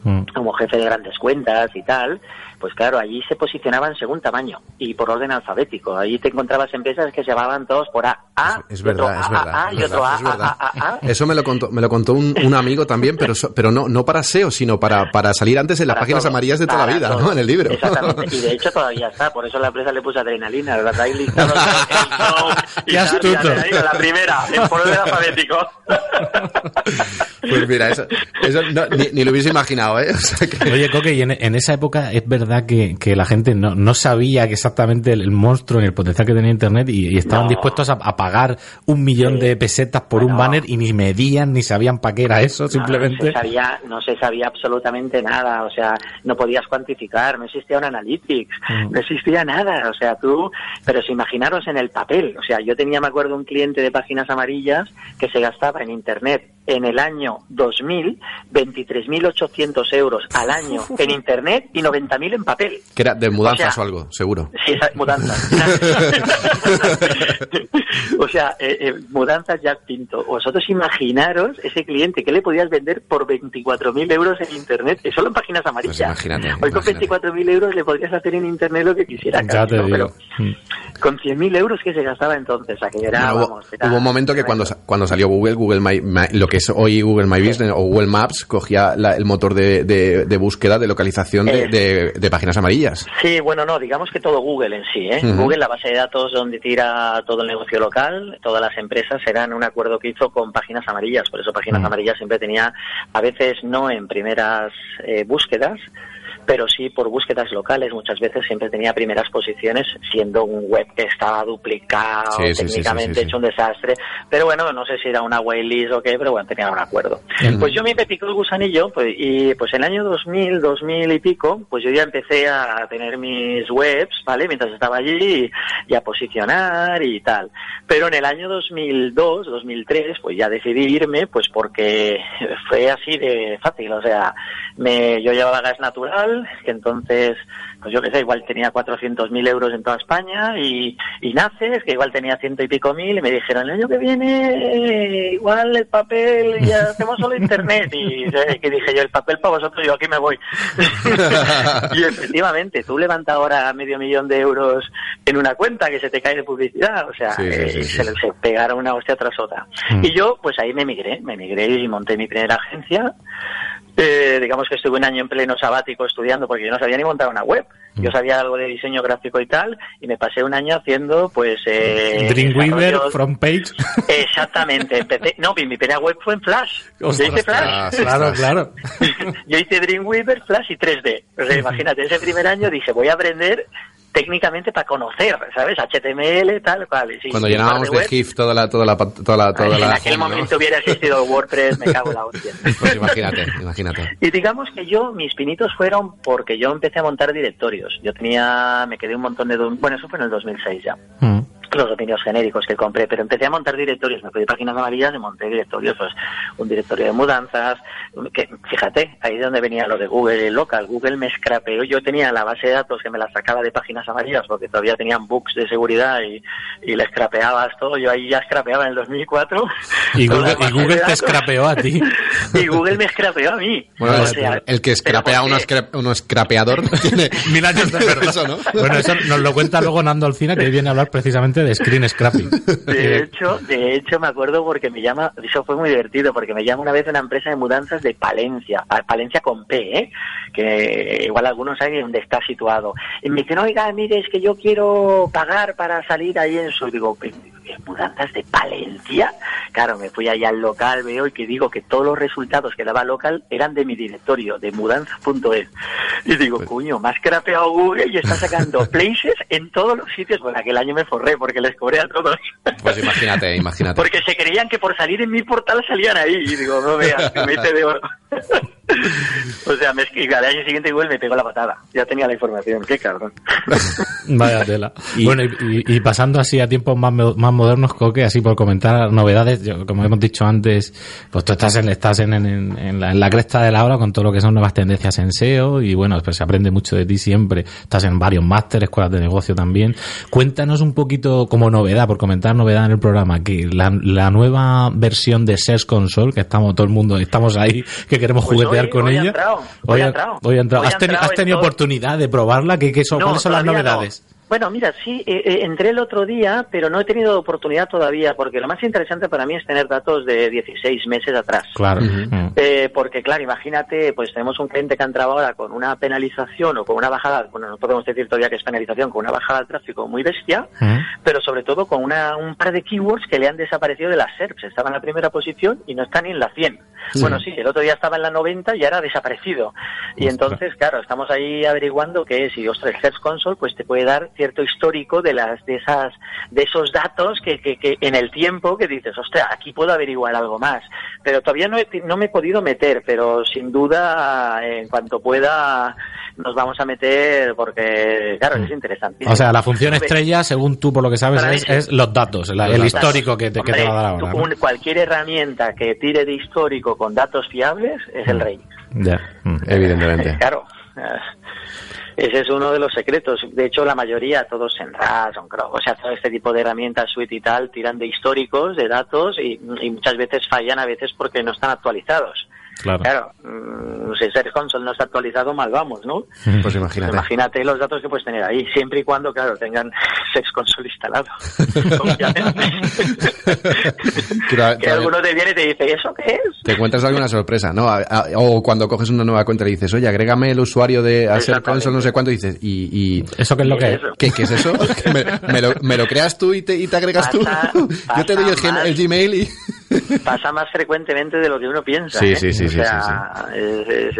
Mm. como jefe de grandes cuentas y tal, pues claro, allí se posicionaban según tamaño y por orden alfabético. Allí te encontrabas empresas que se llamaban todos por A, A, Es y otro verdad, es A, verdad. A, A, es y otro A. A, A, A, A. Eso me lo contó, me lo contó un, un amigo también, pero, so- pero no, no para SEO, sino para, para salir antes en las Para páginas todo, amarillas de toda la vida, todo. ¿no? En el libro. Exactamente, y de hecho todavía está, por eso la empresa le puso adrenalina, ¿verdad? Ahí el y Qué astuto. la primera, en por orden alfabético. Pues mira, eso, eso no- ni, ni lo hubiese imaginado, ¿eh? O sea que- Oye, Coque, y en, en esa época es verdad que, que la gente no, no sabía exactamente el, el monstruo ni el potencial que tenía Internet y, y estaban No. dispuestos a, a pagar un millón Sí. de pesetas por un banner y ni medían ni sabían para qué era eso, No, simplemente. No, se sabía, no se sabía absolutamente nada, o sea, no podías cuantificar, no existía un analytics, Mm. no existía nada, o sea, tú, pero si imaginaros en el papel, o sea, yo tenía, me acuerdo, un cliente de páginas amarillas que se gastaba en Internet en el año 2000 23.800 euros al año en Internet y 90.000 en papel. que era de mudanzas o, O sea, algo, seguro. Sí, mudanzas. o sea, eh, eh, mudanzas ya pinto. Vosotros imaginaros ese cliente que le podías vender por 24.000 euros en Internet, solo en páginas amarillas. Pues imagínate, Hoy con imagínate. 24.000 euros le podrías hacer en Internet lo que quisiera. Ya te digo. Pero con 100.000 euros que se gastaba entonces, a que era, hubo, vamos, era hubo un momento que cuando, cuando salió Google, Google My- My- lo que es hoy Google My Business o Google Maps, cogía la- el motor de, de- de búsqueda, de localización de, Eh. de- de páginas amarillas. Sí, bueno, no, digamos que todo Google en sí, ¿eh? Google, la base de datos donde tira todo el negocio local, todas las empresas eran un acuerdo que hizo con páginas amarillas, por eso páginas amarillas siempre tenía, a veces no en primeras eh, búsquedas, pero sí por búsquedas locales. Muchas veces siempre tenía primeras posiciones, siendo un web que estaba duplicado, Sí, técnicamente sí, sí, sí. hecho un desastre. Pero bueno, no sé si era una waitlist o qué, pero bueno, tenía un acuerdo. Pues yo me picó el gusanillo, pues, y pues en el año 2000, 2000 y pico, pues yo ya empecé a tener mis webs, ¿vale? Mientras estaba allí y a posicionar y tal. Pero en el año 2002, 2003, pues ya decidí irme, pues porque fue así de fácil, o sea, me, yo llevaba gas natural, que entonces, pues yo qué sé, igual tenía 400.000 euros en toda España y, y naces, que igual tenía ciento y pico mil, y me dijeron, el año que viene, eh, igual el papel, ya hacemos solo internet. Y eh, que dije yo, el papel para vosotros, yo aquí me voy. y efectivamente, tú levantas ahora medio millón de euros en una cuenta que se te cae de publicidad, o sea, Sí, sí, eh, sí, se, se pegaron una hostia tras otra. Y yo, pues ahí me migré, me migré y monté mi primera agencia. Eh, digamos que estuve un año en pleno sabático estudiando porque yo no sabía ni montar una web. Yo sabía algo de diseño gráfico y tal, y me pasé un año haciendo, pues. Eh, Dreamweaver, desarrollos- front page. Exactamente, empecé. No, mi, mi primera web fue en Flash. Yo hice Flash. Claro, claro. Yo hice Dreamweaver, Flash y 3D. O sea, imagínate, ese primer año dije, voy a aprender técnicamente para conocer, ¿sabes? HTML, tal cual. Y sí, Cuando sí, llenábamos de webs. GIF toda la, toda la, toda la, toda Ay, la en aquel home, ¿no? momento hubiera existido WordPress, me cago en la hostia. Pues imagínate, imagínate. Y digamos que yo, mis pinitos fueron porque yo empecé a montar directorios. Yo tenía, me quedé un montón de, bueno, eso fue en el 2006 ya. Mm. Los dominios genéricos que compré, pero empecé a montar directorios, me pedí páginas amarillas y monté directorios, pues un directorio de mudanzas, que fíjate, ahí es donde venía lo de Google Local, Google me scrapeó, yo tenía la base de datos que me la sacaba de páginas amarillas porque todavía tenían bugs de seguridad y, y le scrapeabas todo, yo ahí ya scrapeaba en el 2004. Y Google, la y Google te scrapeó a ti. Y Google me scrapeó a mí. Bueno, O es- sea, el que scrapea a pero uno, ¿por qué? scrap- uno scrapeador tiene Mil años de verdad. eso, ¿no? Bueno, eso nos lo cuenta luego Nando Alcina, que hoy viene a hablar precisamente de screen scrapping. De hecho, de hecho me acuerdo porque me llama, eso fue muy divertido, porque me llama una vez una empresa de mudanzas de Palencia, pa- Palencia con P, ¿eh? que igual algunos saben dónde está situado. Y me dicen, oiga, mire, es que yo quiero pagar para salir ahí en su... Digo, "¿Qué- qué mudanzas de Palencia? Claro, me fui allá al local, veo y que digo que todos los resultados que daba local eran de mi directorio, de mudanza.es. Y digo, cuño, más crapeado Google y está sacando places en todos los sitios. Bueno, aquel año me forré porque les cobré a todos. Pues imagínate, imagínate. Porque se creían que por salir en mi portal salían ahí. Y digo, no veas, me hice de oro. o sea, me, y al año siguiente igual me pegó la patada. Ya tenía la información, qué cabrón. Vaya tela. Bueno, y, pasando así a tiempos más, más modernos, Coque, así por comentar novedades, yo, como hemos dicho antes, pues tú estás, en, estás en, en- en la, en la cresta de la hora con todo lo que son nuevas tendencias en SEO y bueno, pues se aprende mucho de ti siempre. Estás en varios másteres, escuelas de negocio también. Cuéntanos un poquito como novedad, por comentar novedad en el programa, que la, la nueva versión de Search Console, que estamos todo el mundo, estamos ahí, que queremos Pues hoy- con hoy ha ella. entrado, hoy ha entrado. hoy ha entrado. Hoy ha ¿Has, teni- has en tenido oportunidad de probarla? ¿Qué, qué son, No, ¿Cuáles son las novedades? Bueno, mira, sí, eh, eh, entré el otro día, pero no he tenido oportunidad todavía, porque lo más interesante para mí es tener datos de 16 meses atrás. Claro. Mm. Eh, porque, claro, imagínate, pues tenemos un cliente que ha entrado ahora con una penalización o con una bajada, bueno, no podemos decir todavía que es penalización, con una bajada del tráfico muy bestia, Mm. pero sobre todo con una, un par de keywords que le han desaparecido de las SERPs. Estaba en la primera posición y no está ni en la 100. Bueno, sí, el otro día estaba en la 90 y ahora ha desaparecido. Y entonces, claro, estamos ahí averiguando que es, y ostras, el Search Console pues te puede dar cierto histórico de las de esas de esos datos que, que, que en el tiempo que dices, ostras, aquí puedo averiguar algo más. Pero todavía no, he- no me he podido meter, pero sin duda, en cuanto pueda, nos vamos a meter porque, claro, es interesante. O sea, la función estrella, según tú por lo que sabes, es, es los datos, la- Los el datos. histórico que te, que te Hombre, va a dar ahora. tú- ¿no? un- cualquier herramienta que tire de histórico con datos fiables es el rey. Ya. Mm. Evidentemente. Claro. Ese es uno de los secretos. De hecho, la mayoría, todos en RAS, o sea, todo este tipo de herramientas, suite y tal, tiran de históricos, de datos y muchas veces fallan, a veces porque no están actualizados. Claro. Claro, mm, si Search Console no está actualizado, mal vamos, ¿no? Pues imagínate. Imagínate los datos que puedes tener ahí, siempre y cuando, claro, tengan Search Console instalado. Obviamente. Quiero- que alguno te viene y te dice, ¿eso qué es? Te encuentras alguna sorpresa, ¿no? A- a- o cuando coges una nueva cuenta y dices, oye, agrégame el usuario de Exactamente. Console, no sé cuánto, y dices, ¿y, y ¿Eso qué es lo ¿Qué que es? ¿qué, qué es eso? ¿Me, me lo, me lo creas tú y te, y te agregas tú? Pasa- Yo te doy el, el Gmail y... pasa más frecuentemente de lo que uno piensa. Sí, ¿eh? sí, sí, O sí, sea,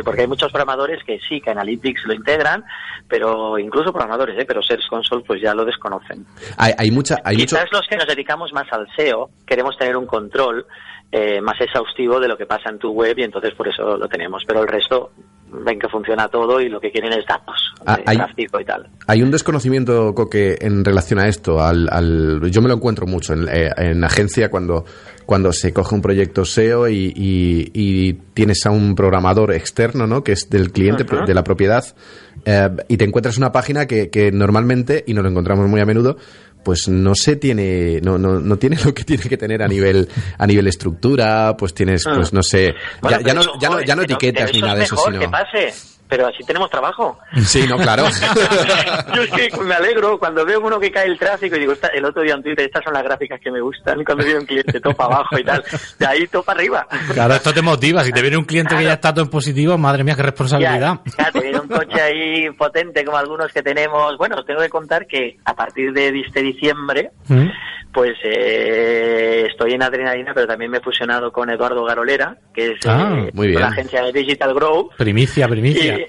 porque hay muchos programadores que sí, que Analytics lo integran, pero incluso programadores, ¿eh? pero Search Console pues ya lo desconocen. Hay, hay mucha, hay mucho, Quizás los que nos dedicamos más al SEO queremos tener un control eh, más exhaustivo de lo que pasa en tu web y entonces por eso lo tenemos. Pero el resto ven que funciona todo y lo que quieren es datos, Ah, de hay- tráfico y tal. Hay un desconocimiento, Coque, en relación a esto. Al, al- yo me lo encuentro mucho en, eh, en agencia cuando, cuando se coge un proyecto SEO y, y- y tienes a un programador externo, ¿no? Que es del cliente, de la propiedad, eh, y te encuentras una página que, que normalmente, y nos lo encontramos muy a menudo, pues no se tiene, no, no, no tiene lo que tiene que tener a nivel, a nivel estructura, pues tienes, Ah. pues no sé, Bueno, ya, ya pero no, eso, ya no, ya no etiquetas ni nada es de eso, sino... que pase, pero así tenemos trabajo. Sí, no, claro. Yo es que me alegro cuando veo uno que cae el tráfico y digo, "Esta- el otro día en Twitter, estas son las gráficas que me gustan, cuando veo un cliente topa abajo y tal, de ahí topa arriba. Claro, esto te motiva. Si te viene un cliente que ya está todo en positivo, madre mía, qué responsabilidad. Ya, ya, te viene un coche ahí potente como algunos que tenemos. Bueno, os tengo que contar que a partir de este diciembre, ¿Mm? pues eh, estoy en Adrenalina, pero también me he fusionado con Eduardo Garolera, que es Ah, eh, muy bien. la agencia de Digital Grow. Primicia, primicia. Y-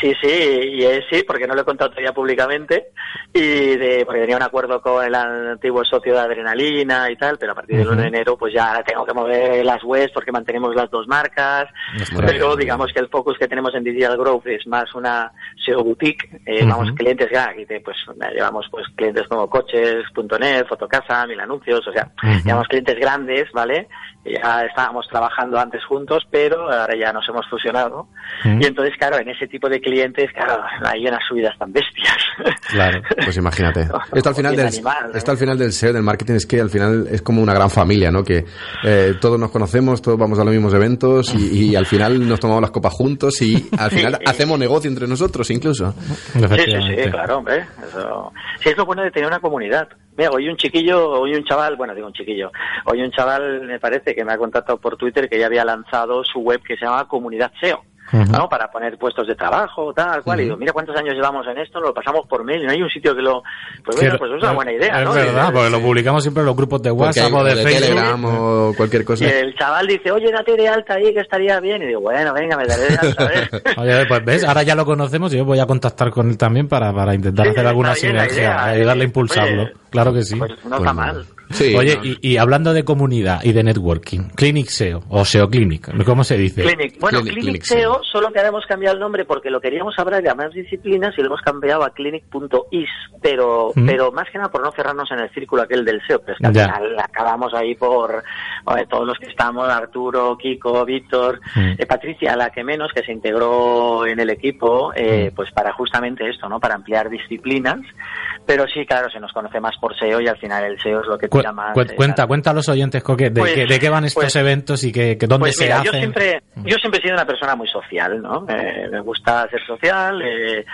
sí, sí, y es sí, porque no lo he contado todavía públicamente, y de, porque tenía un acuerdo con el antiguo socio de Adrenalina y tal, pero a partir del 1 de enero pues ya tengo que mover las webs porque mantenemos las dos marcas, pero digamos que el focus que tenemos en Digital Growth es más una SEO boutique, eh, vamos, Ujú. clientes ya, aquí te, pues llevamos pues clientes como coches.net, Fotocasa, Mil Anuncios, o sea, llevamos clientes grandes, ¿vale? Ya estábamos trabajando antes juntos, pero ahora ya nos hemos fusionado. Ujú. Y entonces, claro, en ese tipo de clientes, claro, hay unas subidas tan bestias. Claro. Pues imagínate. Esto al final del, animal, ¿eh? esto al final del SEO, del marketing, es que al final es como una gran familia, ¿no? Que eh, todos nos conocemos, todos vamos a los mismos eventos y, y al final nos tomamos las copas juntos y al final Sí. hacemos negocio entre nosotros incluso. Sí, sí, sí, claro, hombre. Eso... Sí, es lo bueno de tener una comunidad. Mira, hoy un chiquillo, hoy un chaval, bueno, digo un chiquillo, hoy un chaval me parece que me ha contactado por Twitter que ya había lanzado su web que se llama Comunidad SEO. ¿No? Para poner puestos de trabajo, tal cual. Y digo, mira cuántos años llevamos en esto, lo pasamos por mail, no hay un sitio que lo. Pues bueno, pues es una buena idea, Es ¿no? verdad, Y- porque lo publicamos siempre en los grupos de WhatsApp o de, de Facebook. Telegram o cualquier cosa. Y el chaval dice, oye, date de alta ahí, que estaría bien. Y digo, bueno, venga, me daré de alta. Oye, pues ves, ahora ya lo conocemos y yo voy a contactar con él también para, para intentar Sí, hacer alguna sinergia, ayudarle a eh. impulsarlo. Oye, claro que sí. Pues no Pues está mal. Sí, Oye, no. y, y hablando de comunidad y de networking, Clinic SEO o SEO Clinic, ¿cómo se dice? Clinic. Bueno, Clinic, Clinic, Clinic SEO, solo que hemos cambiado el nombre porque lo queríamos hablar de más disciplinas y lo hemos cambiado a clinic.is, pero, Mm. pero más que nada por no cerrarnos en el círculo aquel del SEO, pero es que al final acabamos ahí por oye, todos los que estamos, Arturo, Kiko, Víctor, Mm. eh, Patricia, la que menos, que se integró en el equipo, eh, Mm. pues para justamente esto, ¿no? Para ampliar disciplinas, pero sí, claro, se nos conoce más por SEO y al final el SEO es lo que Más. cu- cuenta, cuenta a los oyentes, Coque, de, Pues- qué, de qué van estos pues- eventos y que, que dónde pues se mira, hacen. yo siempre, yo siempre he sido una persona muy social, ¿no? Eh, me gusta ser social, eh,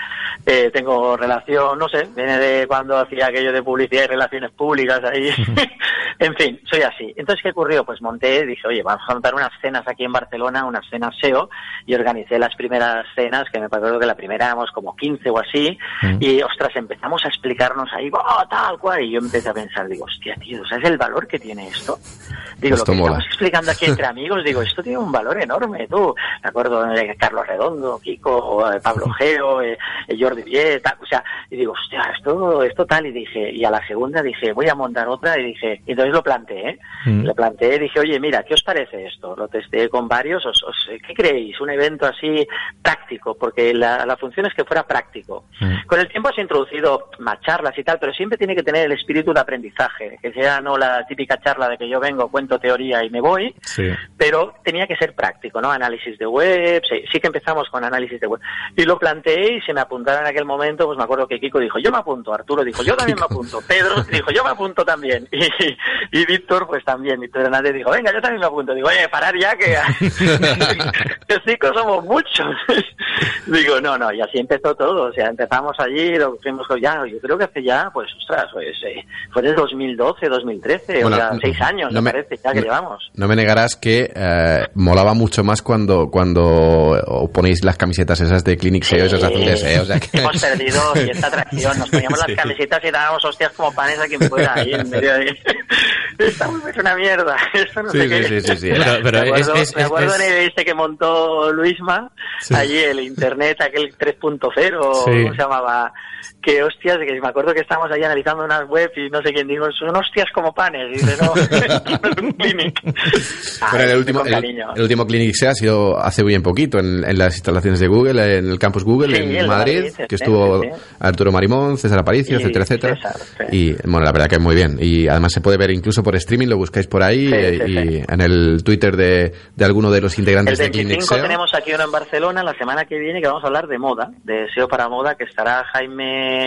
eh, tengo relación, no sé, viene de cuando hacía aquello de publicidad y relaciones públicas ahí. en fin, soy así. Entonces, ¿qué ocurrió? Pues monté, dije, oye, vamos a montar unas cenas aquí en Barcelona, unas cenas SEO, y organicé las primeras cenas, que me acuerdo que la primera éramos como 15 o así, Mm. y ostras, empezamos a explicarnos ahí, ¡oh, tal cual! Y yo empecé a pensar, digo, hostia, tío, ¿sabes el valor que tiene esto? Digo, Esto lo que mola. estamos explicando aquí entre amigos, digo, esto tiene un valor enorme, tú. Me acuerdo de Carlos Redondo, Kiko, eh, Pablo Geo, eh, eh, Jordi tal, o sea, y digo, hostia, esto, esto tal, y dije, y a la segunda dije, voy a montar otra, y dije, y entonces lo planteé. Mm. Lo planteé, dije, oye, mira, ¿qué os parece esto? Lo testé con varios, os, os- ¿qué creéis? Un evento así práctico, porque la, la función es que fuera práctico. Mm. Con el tiempo has introducido más charlas y tal, pero siempre tiene que tener el espíritu de aprendizaje, que sea no la típica charla de que yo vengo, cuento teoría y me voy, Sí. pero tenía que ser práctico, ¿no? Análisis de web, sí, sí que empezamos con análisis de web. Y lo planteé y se me apuntaron en aquel momento, pues me acuerdo que Kiko dijo, yo me apunto, Arturo dijo, yo también me apunto, Pedro dijo, yo me apunto también, y, y Víctor, pues también, Víctor Hernández dijo, venga, yo también me apunto, digo, oye, parar ya, que, que cinco somos muchos. digo, no, no, y así empezó todo, o sea, empezamos allí, lo fuimos con ya, yo creo que hace ya, pues, ostras, pues, eh, fue del 2012, 2013, Bueno, o sea, no- seis años, no me me- parece, ya que no- llevamos. No me negarás que eh, molaba mucho más cuando cuando os ponéis las camisetas esas de Clinic SEO, esas azules, ¿eh? O sea que... Hemos perdido cierta atracción. Nos poníamos las camisetas y dábamos hostias como panes a quien fuera ahí en medio de... Estamos es una mierda. Esto no Sí, sé sí, qué. sí, sí, sí. Pero- pero me acuerdo, es- es- me acuerdo es- en el este que montó Luisma, Sí. allí el internet, aquel 3.0, Sí. ¿cómo se llamaba? Que hostias, que me acuerdo que estábamos ahí analizando unas webs y no sé quién dijo, son hostias como panes. Y dice, no, es un clinic. Ah, Bueno, el último, el, el último Clinic SEA ha sido hace bien poquito en, en las instalaciones de Google, en el campus Google Sí, en el Madrid, que estuvo sí, sí. Arturo Marimón, César Aparicio, Y etcétera, etcétera. César. Y bueno, la verdad que muy bien. Y además se puede ver incluso por streaming, lo buscáis por ahí eh, y en el Twitter de, de alguno de los El integrantes de Clinic 25 SEO. tenemos aquí uno en Barcelona la semana que viene que vamos a hablar de moda, de SEO para moda, que estará Jaime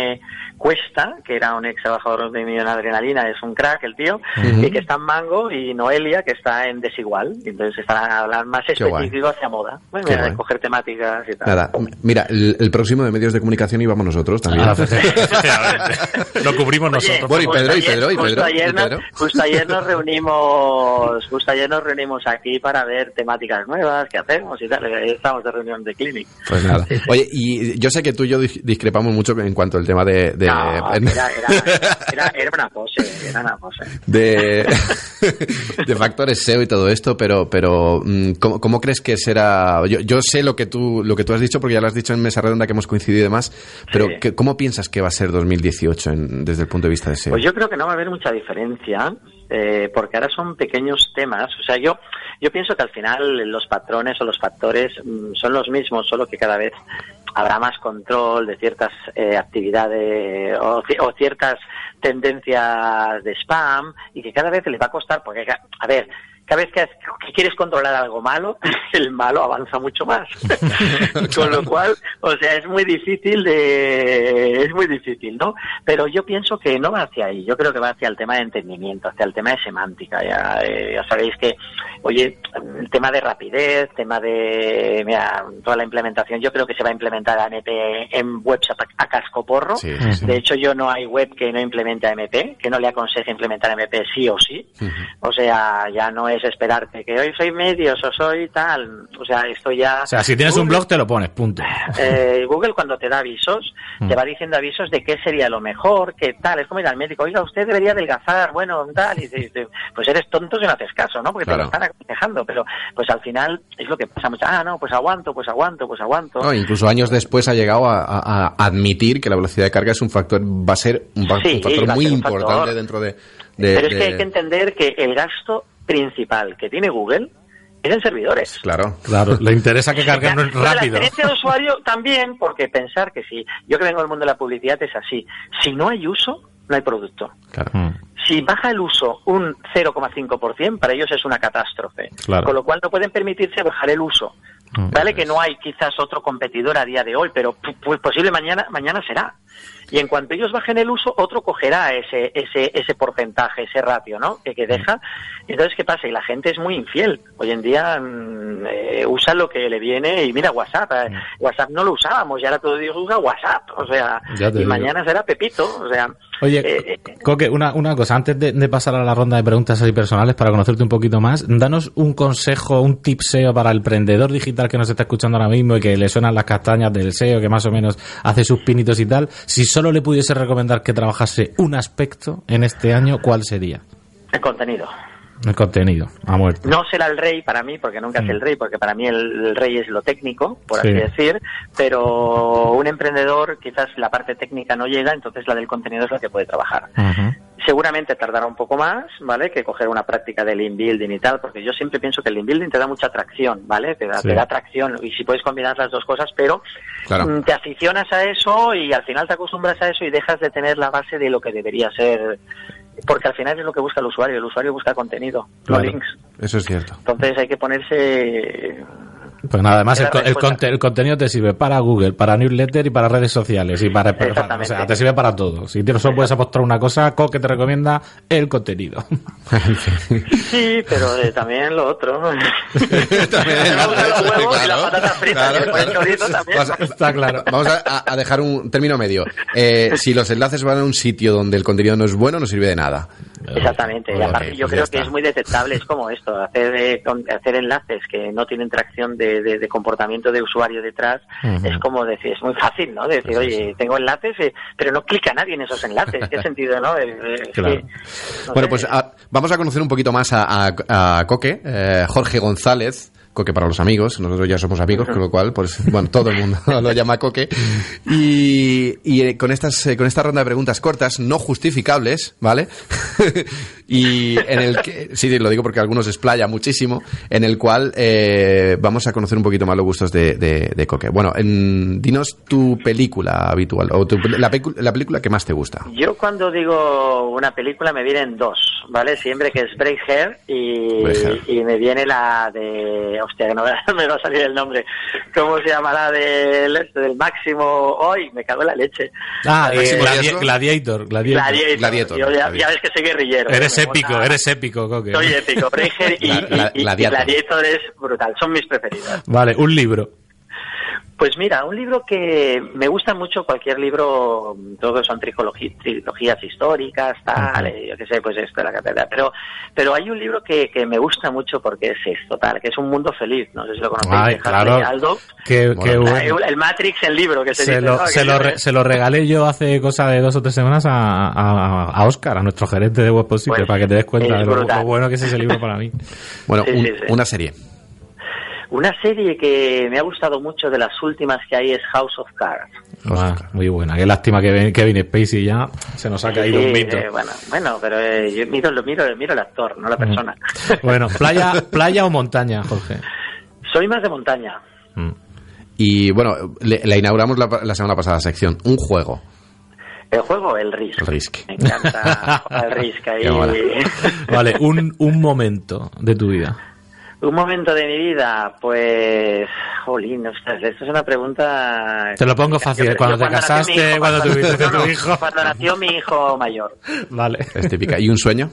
Cuesta, que era un ex trabajador de Millón Adrenalina, es un crack el tío, Ujú. y que está en Mango, y Noelia, que está en Desigual. Y Entonces estarán a hablar más específico hacia moda. Bueno, Qué guay. coger temáticas y tal. Nada, mira, el, el próximo de medios de comunicación íbamos nosotros también. Ah, efectivamente. Lo cubrimos Oye, nosotros. Bueno, y justo Pedro, y Pedro, y justo Pedro, ayer y nos- Pedro. Justo ayer nos reunimos, justo ayer nos reunimos aquí para ver temáticas nuevas, qué hacemos y tal. Estamos de reunión de clinic. Pues nada. Oye, y yo sé que tú y yo dis- discrepamos mucho en cuanto al tema de... de, No, era, era, era, una pose, era una pose. de, de factores SEO y todo esto, pero, pero mm, ¿cómo, cómo crees que será? Yo, yo sé lo que tú lo que tú has dicho porque ya lo has dicho en mesa redonda que hemos coincidido y demás, pero Sí. ¿qué- ¿cómo piensas que va a ser 2018 en- desde el punto de vista de SEO? Pues yo creo que no va a haber mucha diferencia, eh, porque ahora son pequeños temas. O sea, yo, yo pienso que al final los patrones o los factores mm, son los mismos, solo que cada vez habrá más control de ciertas eh, actividades o, o ciertas tendencias de spam y que cada vez le va a costar, porque, a ver, cada vez que, que quieres controlar algo malo, el malo avanza mucho más. Con lo cual, o sea, es muy difícil de, es muy difícil, ¿no? Pero yo pienso que no va hacia ahí, yo creo que va hacia el tema de entendimiento, hacia el tema de semántica. Ya, eh, ya sabéis que, oye, el tema de rapidez, tema de, mira, toda la implementación, yo creo que se va a implementar AMP en webs a, a cascoporro. Sí, sí. De hecho, yo no hay web que no implemente AMP, que no le aconseje implementar AMP sí o sí. O sea, ya no es esperarte que hoy soy medios o soy tal. O sea, esto ya... O sea, si tienes un blog, te lo pones, punto. eh, Google cuando te da avisos, Mm. te va diciendo avisos de qué sería lo mejor, qué tal. Es como ir al médico, oiga, usted debería adelgazar, bueno, tal. Y dices, pues eres tonto si no haces caso, ¿no? Porque te lo están aconsejando. Pero pues al final es lo que pasa mucho. Ah, no, pues aguanto, pues aguanto, pues aguanto. No, incluso años después ha llegado a, a- a admitir que la velocidad de carga es un factor, va a ser un, fa- Sí, un factor muy importante dentro de, de- Pero es que hay que entender que el gasto principal que tiene Google es en servidores. Claro. Claro, le interesa que carguemos Pero La rápido. experiencia de usuario también, porque pensar que si yo que vengo del mundo de la publicidad es así, si no hay uso, no hay producto. claro. Mm. Si baja el uso un 0,5%, para ellos es una catástrofe. Claro. Con lo cual no pueden permitirse bajar el uso. Mm. Vale que no hay quizás otro competidor a día de hoy, pero pu- pues posible mañana mañana será. Y en cuanto ellos bajen el uso, otro cogerá ese ese ese porcentaje, ese ratio, ¿no? Que, que deja. Entonces, ¿qué pasa? Y la gente es muy infiel. Hoy en día mm, eh, usa lo que le viene y mira WhatsApp. eh, WhatsApp no lo usábamos y ahora todo Dios usa WhatsApp. O sea, y digo. mañana será Pepito. O sea, Oye, eh, Coque, una, una cosa, antes de, de pasar a la ronda de preguntas así personales para conocerte un poquito más, danos un consejo, un tip SEO para el emprendedor digital que nos está escuchando ahora mismo y que le suenan las castañas del SEO, que más o menos hace sus pinitos y tal. Si solo le pudiese recomendar que trabajase un aspecto en este año, ¿cuál sería? el contenido. El contenido, a muerte. No será el rey para mí, porque nunca es el rey, porque para mí el, el rey es lo técnico, por Sí. así decir, pero un emprendedor quizás la parte técnica no llega, entonces la del contenido es la que puede trabajar. Seguramente tardará un poco más, ¿vale? Que coger una práctica de lean building y tal, porque yo siempre pienso que el lean building te da mucha atracción, ¿vale? Te da, Sí. te da atracción y si puedes combinar las dos cosas, pero Claro. mm, te aficionas a eso y al final te acostumbras a eso y dejas de tener la base de lo que debería ser, porque al final es lo que busca el usuario, el usuario busca contenido, Claro. no links. Eso es cierto. Entonces hay que ponerse Pues nada, además el, co- el conte- el contenido te sirve para Google, para newsletter y para redes sociales y para, para- o Exactamente. sea, te sirve para todo. Si tienes solo puedes apostar una cosa, Coque te recomienda el contenido. Sí, pero eh, también lo otro. También Está claro. Vamos a, a- a dejar un término medio. Eh, si los enlaces van a un sitio donde el contenido no es bueno, no sirve de nada. Exactamente, y aparte pues yo creo que es muy detectable, es como esto, hacer, eh, hacer enlaces que no tienen tracción de, de- de comportamiento de usuario detrás, es como decir, es muy fácil, ¿no? Decir, oye, tengo enlaces, eh, pero no clica nadie en esos enlaces, ¿qué sentido, no? Eh, eh, Claro. no Bueno, sé, pues a- vamos a conocer un poquito más a, a- a Coque, eh, Jorge González. Coque para los amigos, nosotros ya somos amigos, con lo cual, pues, bueno, todo el mundo lo llama Coque. Y, y, eh, con, estas, eh, con esta ronda de preguntas cortas, no justificables, ¿vale? y en el que, sí, lo digo porque algunos explaya muchísimo, en el cual eh, vamos a conocer un poquito más los gustos de, de- de Coque. Bueno, en- dinos tu película habitual, o tu- la, la película que más te gusta. Yo cuando digo una película me vienen dos, ¿vale? Siempre que es Braveheart y, Braveheart. y me viene la de... Hostia, que no me, va a salir el nombre. ¿Cómo se llama la del, este, del máximo hoy? Me cago en la leche. Ah, eh, gladi-. Gladiator, Gladiator. Gladiator. Gladiator, Yo ya, Gladiator. ya ves que soy guerrillero. Eres épico, mola. eres épico, Coque. Soy épico. Braveheart y, y- y Gladiator. Gladiator es brutal. Son mis preferidas. Vale, un libro. Pues mira, un libro que me gusta mucho, cualquier libro, todo que son trilogí- trilogías históricas, tal, eh, yo qué sé, pues esto, la catedral. Pero, pero hay un libro que, que me gusta mucho porque es esto, tal, que es Un Mundo Feliz. No sé si lo conocéis. Ay, de Huxley claro. Aldous. Qué, qué La- bueno. el Matrix, el libro que se, Se dice, lo, ¿no? se, lo re- se lo regalé yo hace cosa de dos o tres semanas a, a, a Oscar, a nuestro gerente de Web Posible, Pues, para que te des cuenta de lo, bueno que es ese libro para mí. Bueno, Sí, un- sí, sí. una serie. Una serie que me ha gustado mucho de las últimas que hay es House of Cards. Ah, muy buena. Qué lástima que Kevin Spacey ya se nos ha caído Sí, un mito. eh, bueno, bueno, pero eh, yo miro, lo miro, miro el actor, no la persona. Bueno, playa, playa o montaña, Jorge. Soy más de montaña. Mm. Y bueno, le- la inauguramos la, la semana pasada sección. Un juego. El juego, el Risk. El Risk. Me encanta al Risk ahí. Vale, un, un momento de tu vida. Un momento de mi vida, pues, jolín, ostras, esto es una pregunta... Te lo pongo fácil, Yo- cuando yo te nació mi casaste, hijo, cuando tuviste tu hijo. Cuando nació mi hijo mayor. Vale. Es típica. ¿Y un sueño?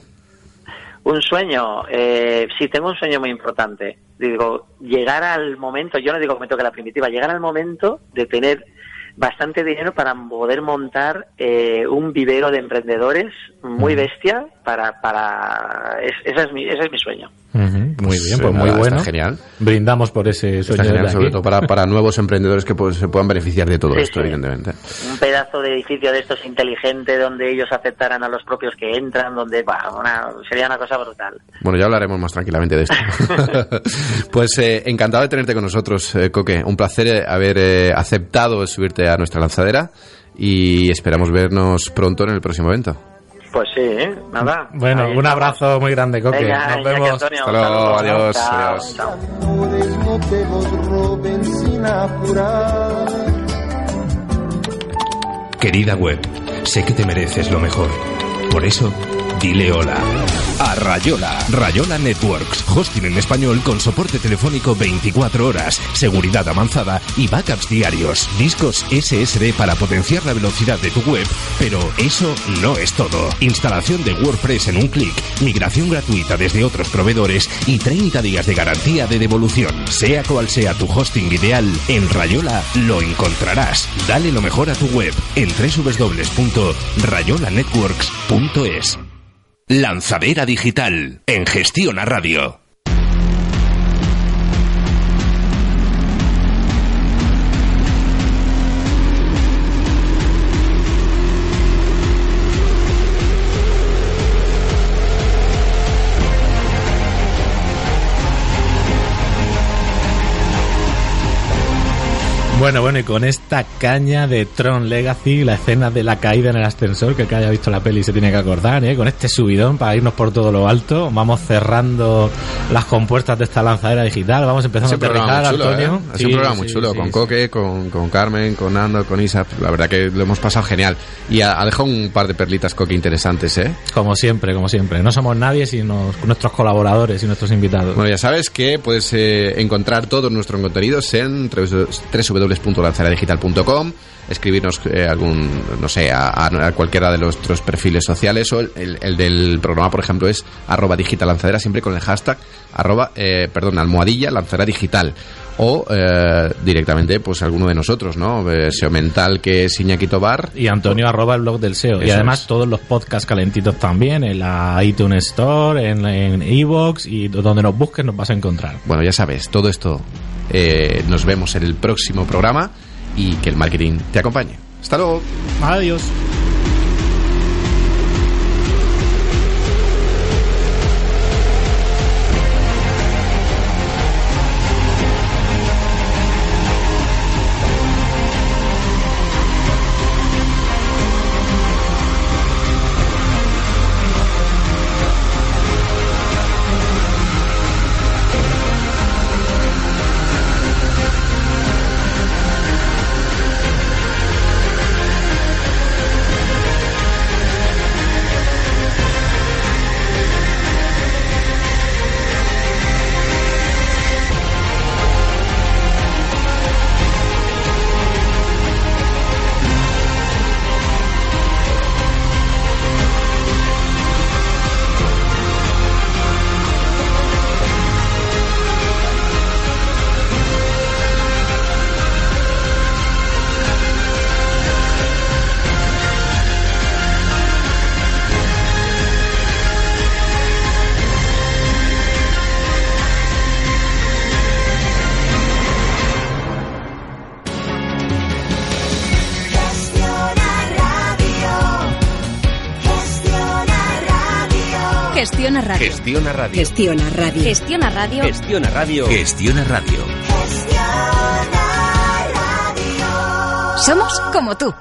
Un sueño, eh, sí, tengo un sueño muy importante. Digo, llegar al momento, yo no digo que me toque la primitiva, llegar al momento de tener bastante dinero para poder montar eh, un vivero de emprendedores muy bestia para... para es- ese, es mi, ese es mi sueño. Muy Pues, bien, eh, pues muy nada, bueno. está genial. Brindamos por ese sueño Está genial, sobre aquí. todo para, para nuevos emprendedores que pues, se puedan beneficiar de todo Sí, esto, sí. evidentemente. Un pedazo de edificio de estos inteligente donde ellos aceptaran a los propios que entran, donde bah, una- sería una cosa brutal. Bueno, ya hablaremos más tranquilamente de esto. pues eh, encantado de tenerte con nosotros, eh, Coque. Un placer eh, haber eh, aceptado subirte a nuestra lanzadera y esperamos vernos pronto en el próximo evento. Pues sí, ¿eh? nada. Bueno, Ahí un estamos. abrazo muy grande, Coque. Venga, Nos vemos. Antonio, Hasta luego, saludo. adiós, Chao, adiós. chao. Querida web, sé que te mereces lo mejor. Por eso, dile hola a Rayola. Rayola Networks, hosting en español con soporte telefónico 24 horas, seguridad avanzada y backups diarios. Discos SSD para potenciar la velocidad de tu web, pero eso no es todo. Instalación de WordPress en un clic, migración gratuita desde otros proveedores y 30 días de garantía de devolución. Sea cual sea tu hosting ideal, en Rayola lo encontrarás. Dale lo mejor a tu web en www.rayolanetworks.es. Lanzadera digital en Gestiona Radio. Bueno, bueno, y con esta caña de Tron Legacy, la escena de la caída en el ascensor, que el que haya visto la peli se tiene que acordar, ¿eh? con este subidón para irnos por todo lo alto, vamos cerrando las compuertas de esta lanzadera digital, vamos empezando Es a aterrizar, Antonio. ¿eh? Es Sí, un programa sí, muy chulo, sí, con sí. Coque, con, con Carmen, con Nando, con Isa. La verdad que lo hemos pasado genial. Y ha, ha dejado un par de perlitas, Coque, interesantes, ¿eh? Como siempre, como siempre. No somos nadie sino nuestros colaboradores y nuestros invitados. Bueno, ya sabes que puedes eh, encontrar todos nuestros contenidos en www.lanzaradigital.com gmail.com, escribirnos eh, algún, no sé, a, a- cualquiera de nuestros perfiles sociales o el, el- el del programa, por ejemplo, es arroba digital lanzadera, siempre con el hashtag arroba, eh, perdón, almohadilla lanzadera digital. O eh, directamente, pues alguno de nosotros, ¿no? Eh, SEO Mental, que es Iñaki Tobar. Y Antonio arroba el blog del SEO. y además es. todos los podcasts calentitos también, en la iTunes Store, en, en Evox y donde nos busques nos vas a encontrar. Bueno, ya sabes, todo esto eh, nos vemos en el próximo programa y que el marketing te acompañe. Hasta luego. Adiós. Gestiona radio. Gestiona radio. Gestiona radio. Gestiona radio. Gestiona radio. Gestiona radio. Somos como tú.